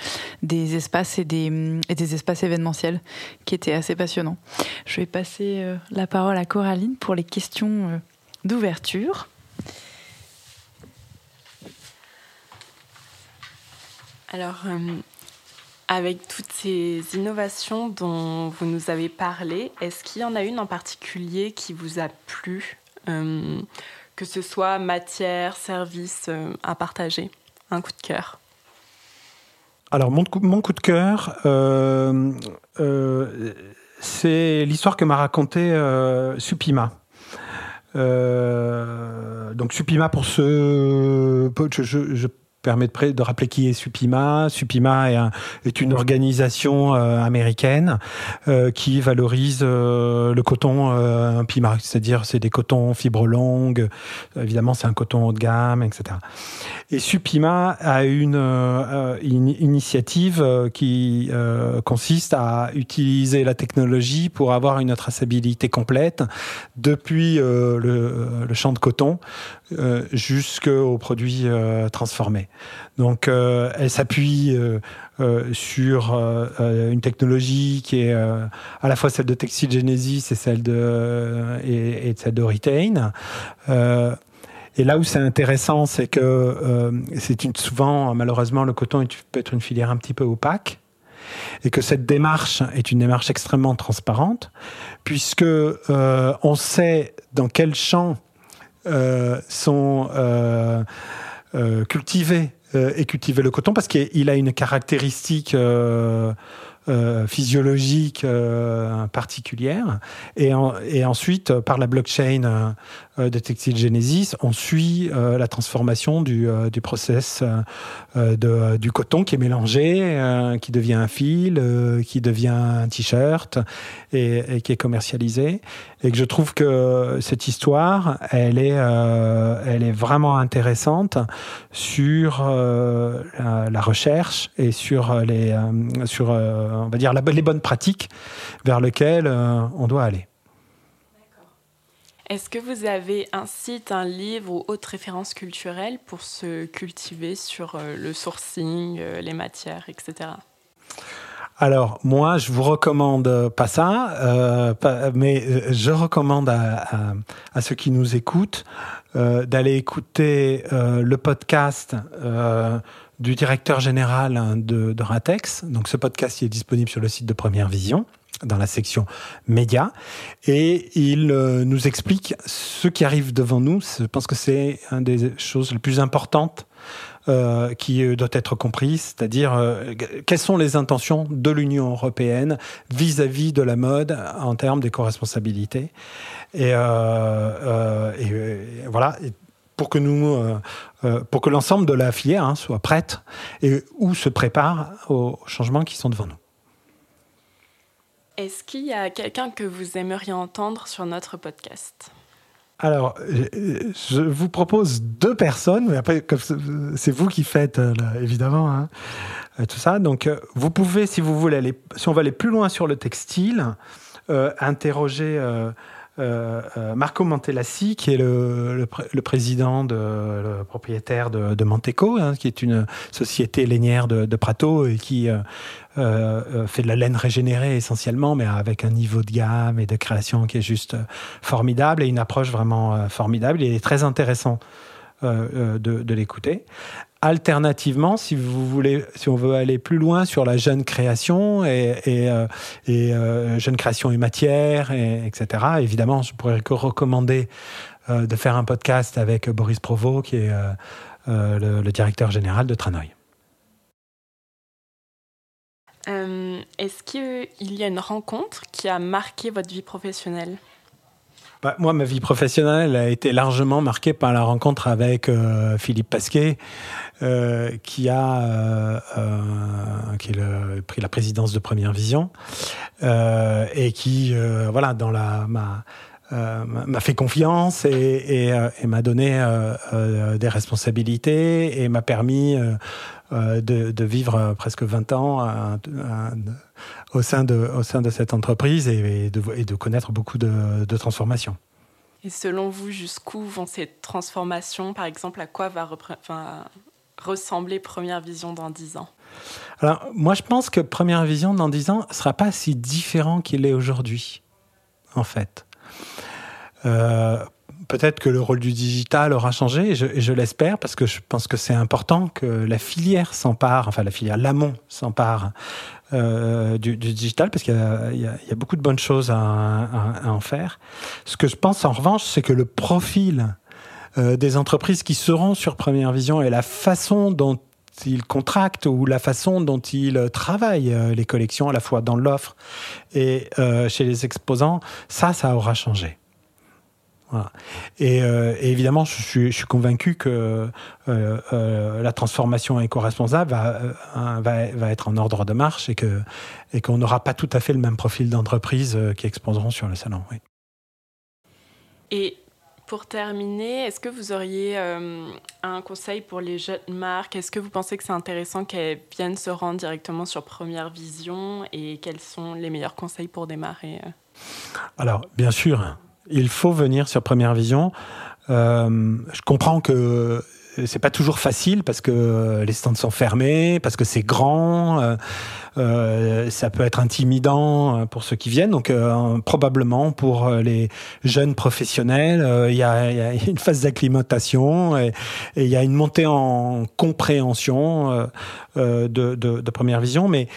des espaces et des, et des espaces événementiels, qui était assez passionnant. Je vais passer la parole à Coraline pour les questions d'ouverture. Alors, euh, avec toutes ces innovations dont vous nous avez parlé, est-ce qu'il y en a une en particulier qui vous a plu euh, Que ce soit matière, service euh, à partager Un coup de cœur? Alors, mon, mon, coup de cœur, euh, c'est l'histoire que m'a racontée Supima. Donc Supima, pour ce... Je, je, permet de, rappeler qui est Supima. Supima est, une organisation euh, américaine euh, qui valorise euh, le coton Pima, c'est-à-dire c'est des cotons fibres longues. Évidemment, c'est un coton haut de gamme, etc. Et Supima a une, initiative qui consiste à utiliser la technologie pour avoir une traçabilité complète depuis le, champ de coton jusqu'aux produits transformés. Donc, euh, elle s'appuie sur une technologie qui est à la fois celle de Textile Genesis et celle de, et, celle de Retain. Et là où c'est intéressant, c'est que c'est souvent, malheureusement, le coton peut être une filière un petit peu opaque et que cette démarche est une démarche extrêmement transparente, puisque on sait dans quel champ euh, sont euh, euh, cultivés et cultiver le coton parce qu'il a une caractéristique euh, physiologique euh, particulière. Et, ensuite, par la blockchain euh, de Textile Genesis, on suit la transformation du, du process de, du coton qui est mélangé, qui devient un fil, qui devient un t-shirt et, et, qui est commercialisé. Et que je trouve que cette histoire, elle est, elle est vraiment intéressante sur la, la, recherche et sur les sur on va dire, les bonnes pratiques vers lesquelles euh, on doit aller. Est-ce que vous avez un site, un livre ou autre référence culturelle pour se cultiver sur euh, le sourcing, euh, les matières, etc. Alors moi, je vous recommande pas ça, mais je recommande à, ceux qui nous écoutent d'aller écouter le podcast du directeur général hein, de, de, Ratex. Donc ce podcast est disponible sur le site de Première Vision dans la section médias et il euh, nous explique ce qui arrive devant nous. Je pense que c'est une des choses les plus importantes euh, qui euh, doit être comprise, c'est-à-dire quelles sont les intentions de l'Union européenne vis-à-vis de la mode en termes d'éco-responsabilité. Et, euh, et, voilà, pour que nous, euh, euh, pour que l'ensemble de la filière hein, soit prête et ou se prépare aux changements qui sont devant nous. Est-ce qu'il y a quelqu'un que vous aimeriez entendre sur notre podcast? Alors, je vous propose deux personnes, mais après, c'est vous qui faites, euh, évidemment, hein, tout ça. Donc, vous pouvez, si vous voulez, aller, si on va aller plus loin sur le textile, interroger euh, Marco Mantelassi, qui est le, président, de, le propriétaire de, de Manteco, hein, qui est une société lainière de, Prato et qui euh, fait de la laine régénérée essentiellement, mais avec un niveau de gamme et de création qui est juste formidable et une approche vraiment formidable. Il est très intéressant de l'écouter. Alternativement, si vous voulez, on veut aller plus loin sur la jeune création et, euh, euh, jeune création et matière, et, etc. Évidemment, je pourrais recommander euh, de faire un podcast avec Boris Provost, qui est le, le, directeur général de Tranoï. Est-ce qu'il y a une rencontre qui a marqué votre vie professionnelle? Bah, moi, ma vie professionnelle a été largement marquée par la rencontre avec euh, Philippe Pasquet, euh, qui a euh, euh qui le, pris la présidence de Première Vision euh, et qui, voilà, dans la ma m'a fait confiance et, et, et m'a donné des responsabilités et m'a permis de, de, vivre presque 20 ans au sein de, au sein de cette entreprise et, de, et de, connaître beaucoup de, de, transformations. Et selon vous, jusqu'où vont ces transformations? Par exemple, à quoi va ressembler Première Vision dans 10 ans? Alors, moi, je pense que Première Vision dans 10 ans ne sera pas si différent qu'il est aujourd'hui, en fait. Euh, peut-être que le rôle du digital aura changé, et je, l'espère, parce que je pense que c'est important que la filière s'empare, enfin la filière, l'amont s'empare euh, du, digital, parce qu'il y, a beaucoup de bonnes choses à, en faire. Ce que je pense en revanche, c'est que le profil euh, des entreprises qui seront sur Première Vision et la façon dont ils contractent ou la façon dont ils travaillent les collections, à la fois dans l'offre et chez les exposants, ça, ça aura changé. Et, évidemment, je suis, je suis convaincu que la transformation éco-responsable va, va, va, être en ordre de marche et qu'on n'aura pas tout à fait le même profil d'entreprise qui exposeront sur le salon. Oui. Et pour terminer, est-ce que vous auriez euh, un conseil pour les jeunes marques? Est-ce que vous pensez que c'est intéressant qu'elles viennent se rendre directement sur Première Vision? Et quels sont les meilleurs conseils pour démarrer euh? Alors, bien sûr, il faut venir sur Première Vision. Euh, je comprends que c'est pas toujours facile parce que les stands sont fermés, parce que c'est grand, euh, euh ça peut être intimidant pour ceux qui viennent. Donc probablement pour les jeunes professionnels, il y, a, une phase d'acclimatation et il y a une montée en compréhension de, de, première vision, mais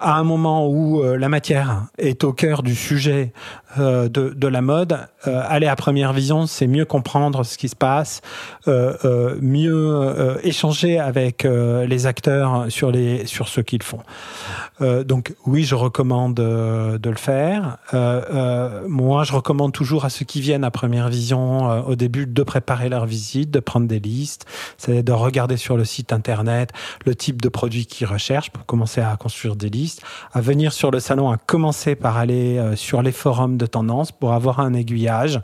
à un moment où euh, la matière est au cœur du sujet euh, de, la mode, euh, aller à première vision, c'est mieux comprendre ce qui se passe, mieux échanger avec les acteurs sur ce qu'ils font. donc oui, je recommande de le faire. moi, je recommande toujours à ceux qui viennent à première vision au début de préparer leur visite, de prendre des listes, c'est de regarder sur le site internet le type de produit qu'ils recherchent pour commencer à construire des listes à venir sur le salon, à commencer par aller euh, sur les forums de tendance pour avoir un aiguillage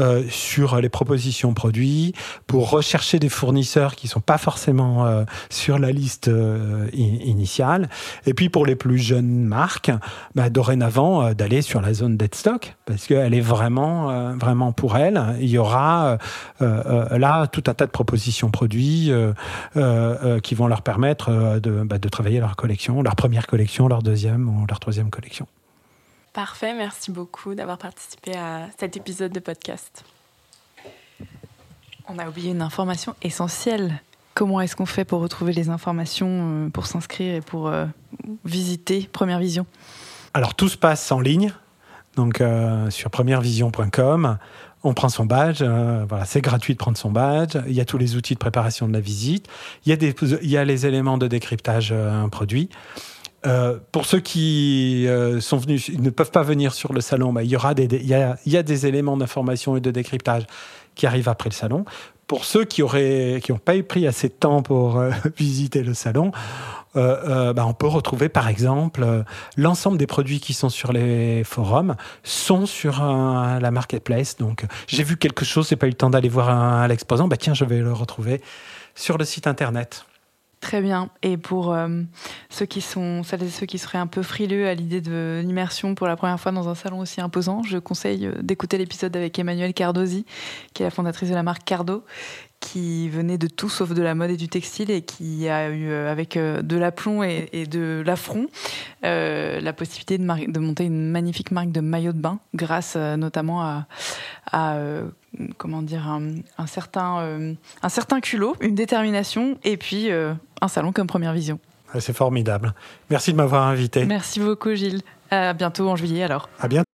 euh, sur les propositions produits, pour rechercher des fournisseurs qui sont pas forcément euh, sur la liste initiale. Et puis pour les plus jeunes marques, bah, dorénavant d'aller sur la zone dead stock parce qu'elle est vraiment, vraiment pour elle. Il y aura là tout un tas de propositions produits qui vont leur permettre de, bah, de travailler leur collection, leur première collection leur deuxième ou leur troisième collection. Parfait, merci beaucoup d'avoir participé à cet épisode de podcast. On a oublié une information essentielle. Comment est-ce qu'on fait pour retrouver les informations, euh, pour s'inscrire et pour euh, visiter Première Vision? Alors tout se passe en ligne, donc euh, sur premièrevision.com. On prend son badge, voilà, c'est gratuit de prendre son badge. Il y a tous les outils de préparation de la visite. Il y a, des, il y a les éléments de décryptage produit. Euh, pour ceux qui euh, sont venus, ne peuvent pas venir sur le salon, il, y aura des, il, y a, des éléments d'information et de décryptage qui arrivent après le salon. Pour ceux qui auraient, qui n'ont pas eu pris assez de temps pour euh, visiter le salon, bah, on peut retrouver par exemple l'ensemble des produits qui sont sur les forums sont sur la marketplace. Donc j'ai vu quelque chose, j'ai pas eu le temps d'aller voir à l'exposant, bah tiens je vais le retrouver sur le site internet. Très bien. Et pour euh, ceux qui sont, celles et ceux qui seraient un peu frileux à l'idée de l'immersion pour la première fois dans un salon aussi imposant, je conseille euh, d'écouter l'épisode avec Emmanuelle Cardosi, qui est la fondatrice de la marque Cardo, qui venait de tout sauf de la mode et du textile et qui a eu euh, avec de l'aplomb et, de l'affront la possibilité de, de, monter une magnifique marque de maillot de bain grâce notamment à comment dire un, certain un certain culot, une détermination et puis un salon comme Première Vision. C'est formidable. Merci de m'avoir invité. Merci beaucoup Gilles. À bientôt en juillet alors. À bientôt.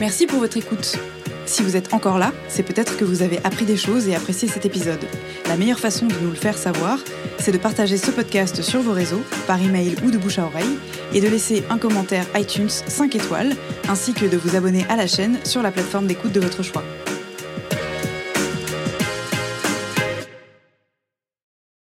Merci pour votre écoute. Si vous êtes encore là, c'est peut-être que vous avez appris des choses et apprécié cet épisode. La meilleure façon de nous le faire savoir, c'est de partager ce podcast sur vos réseaux, par email ou de bouche à oreille, et de laisser un commentaire iTunes 5 étoiles, ainsi que de vous abonner à la chaîne sur la plateforme d'écoute de votre choix.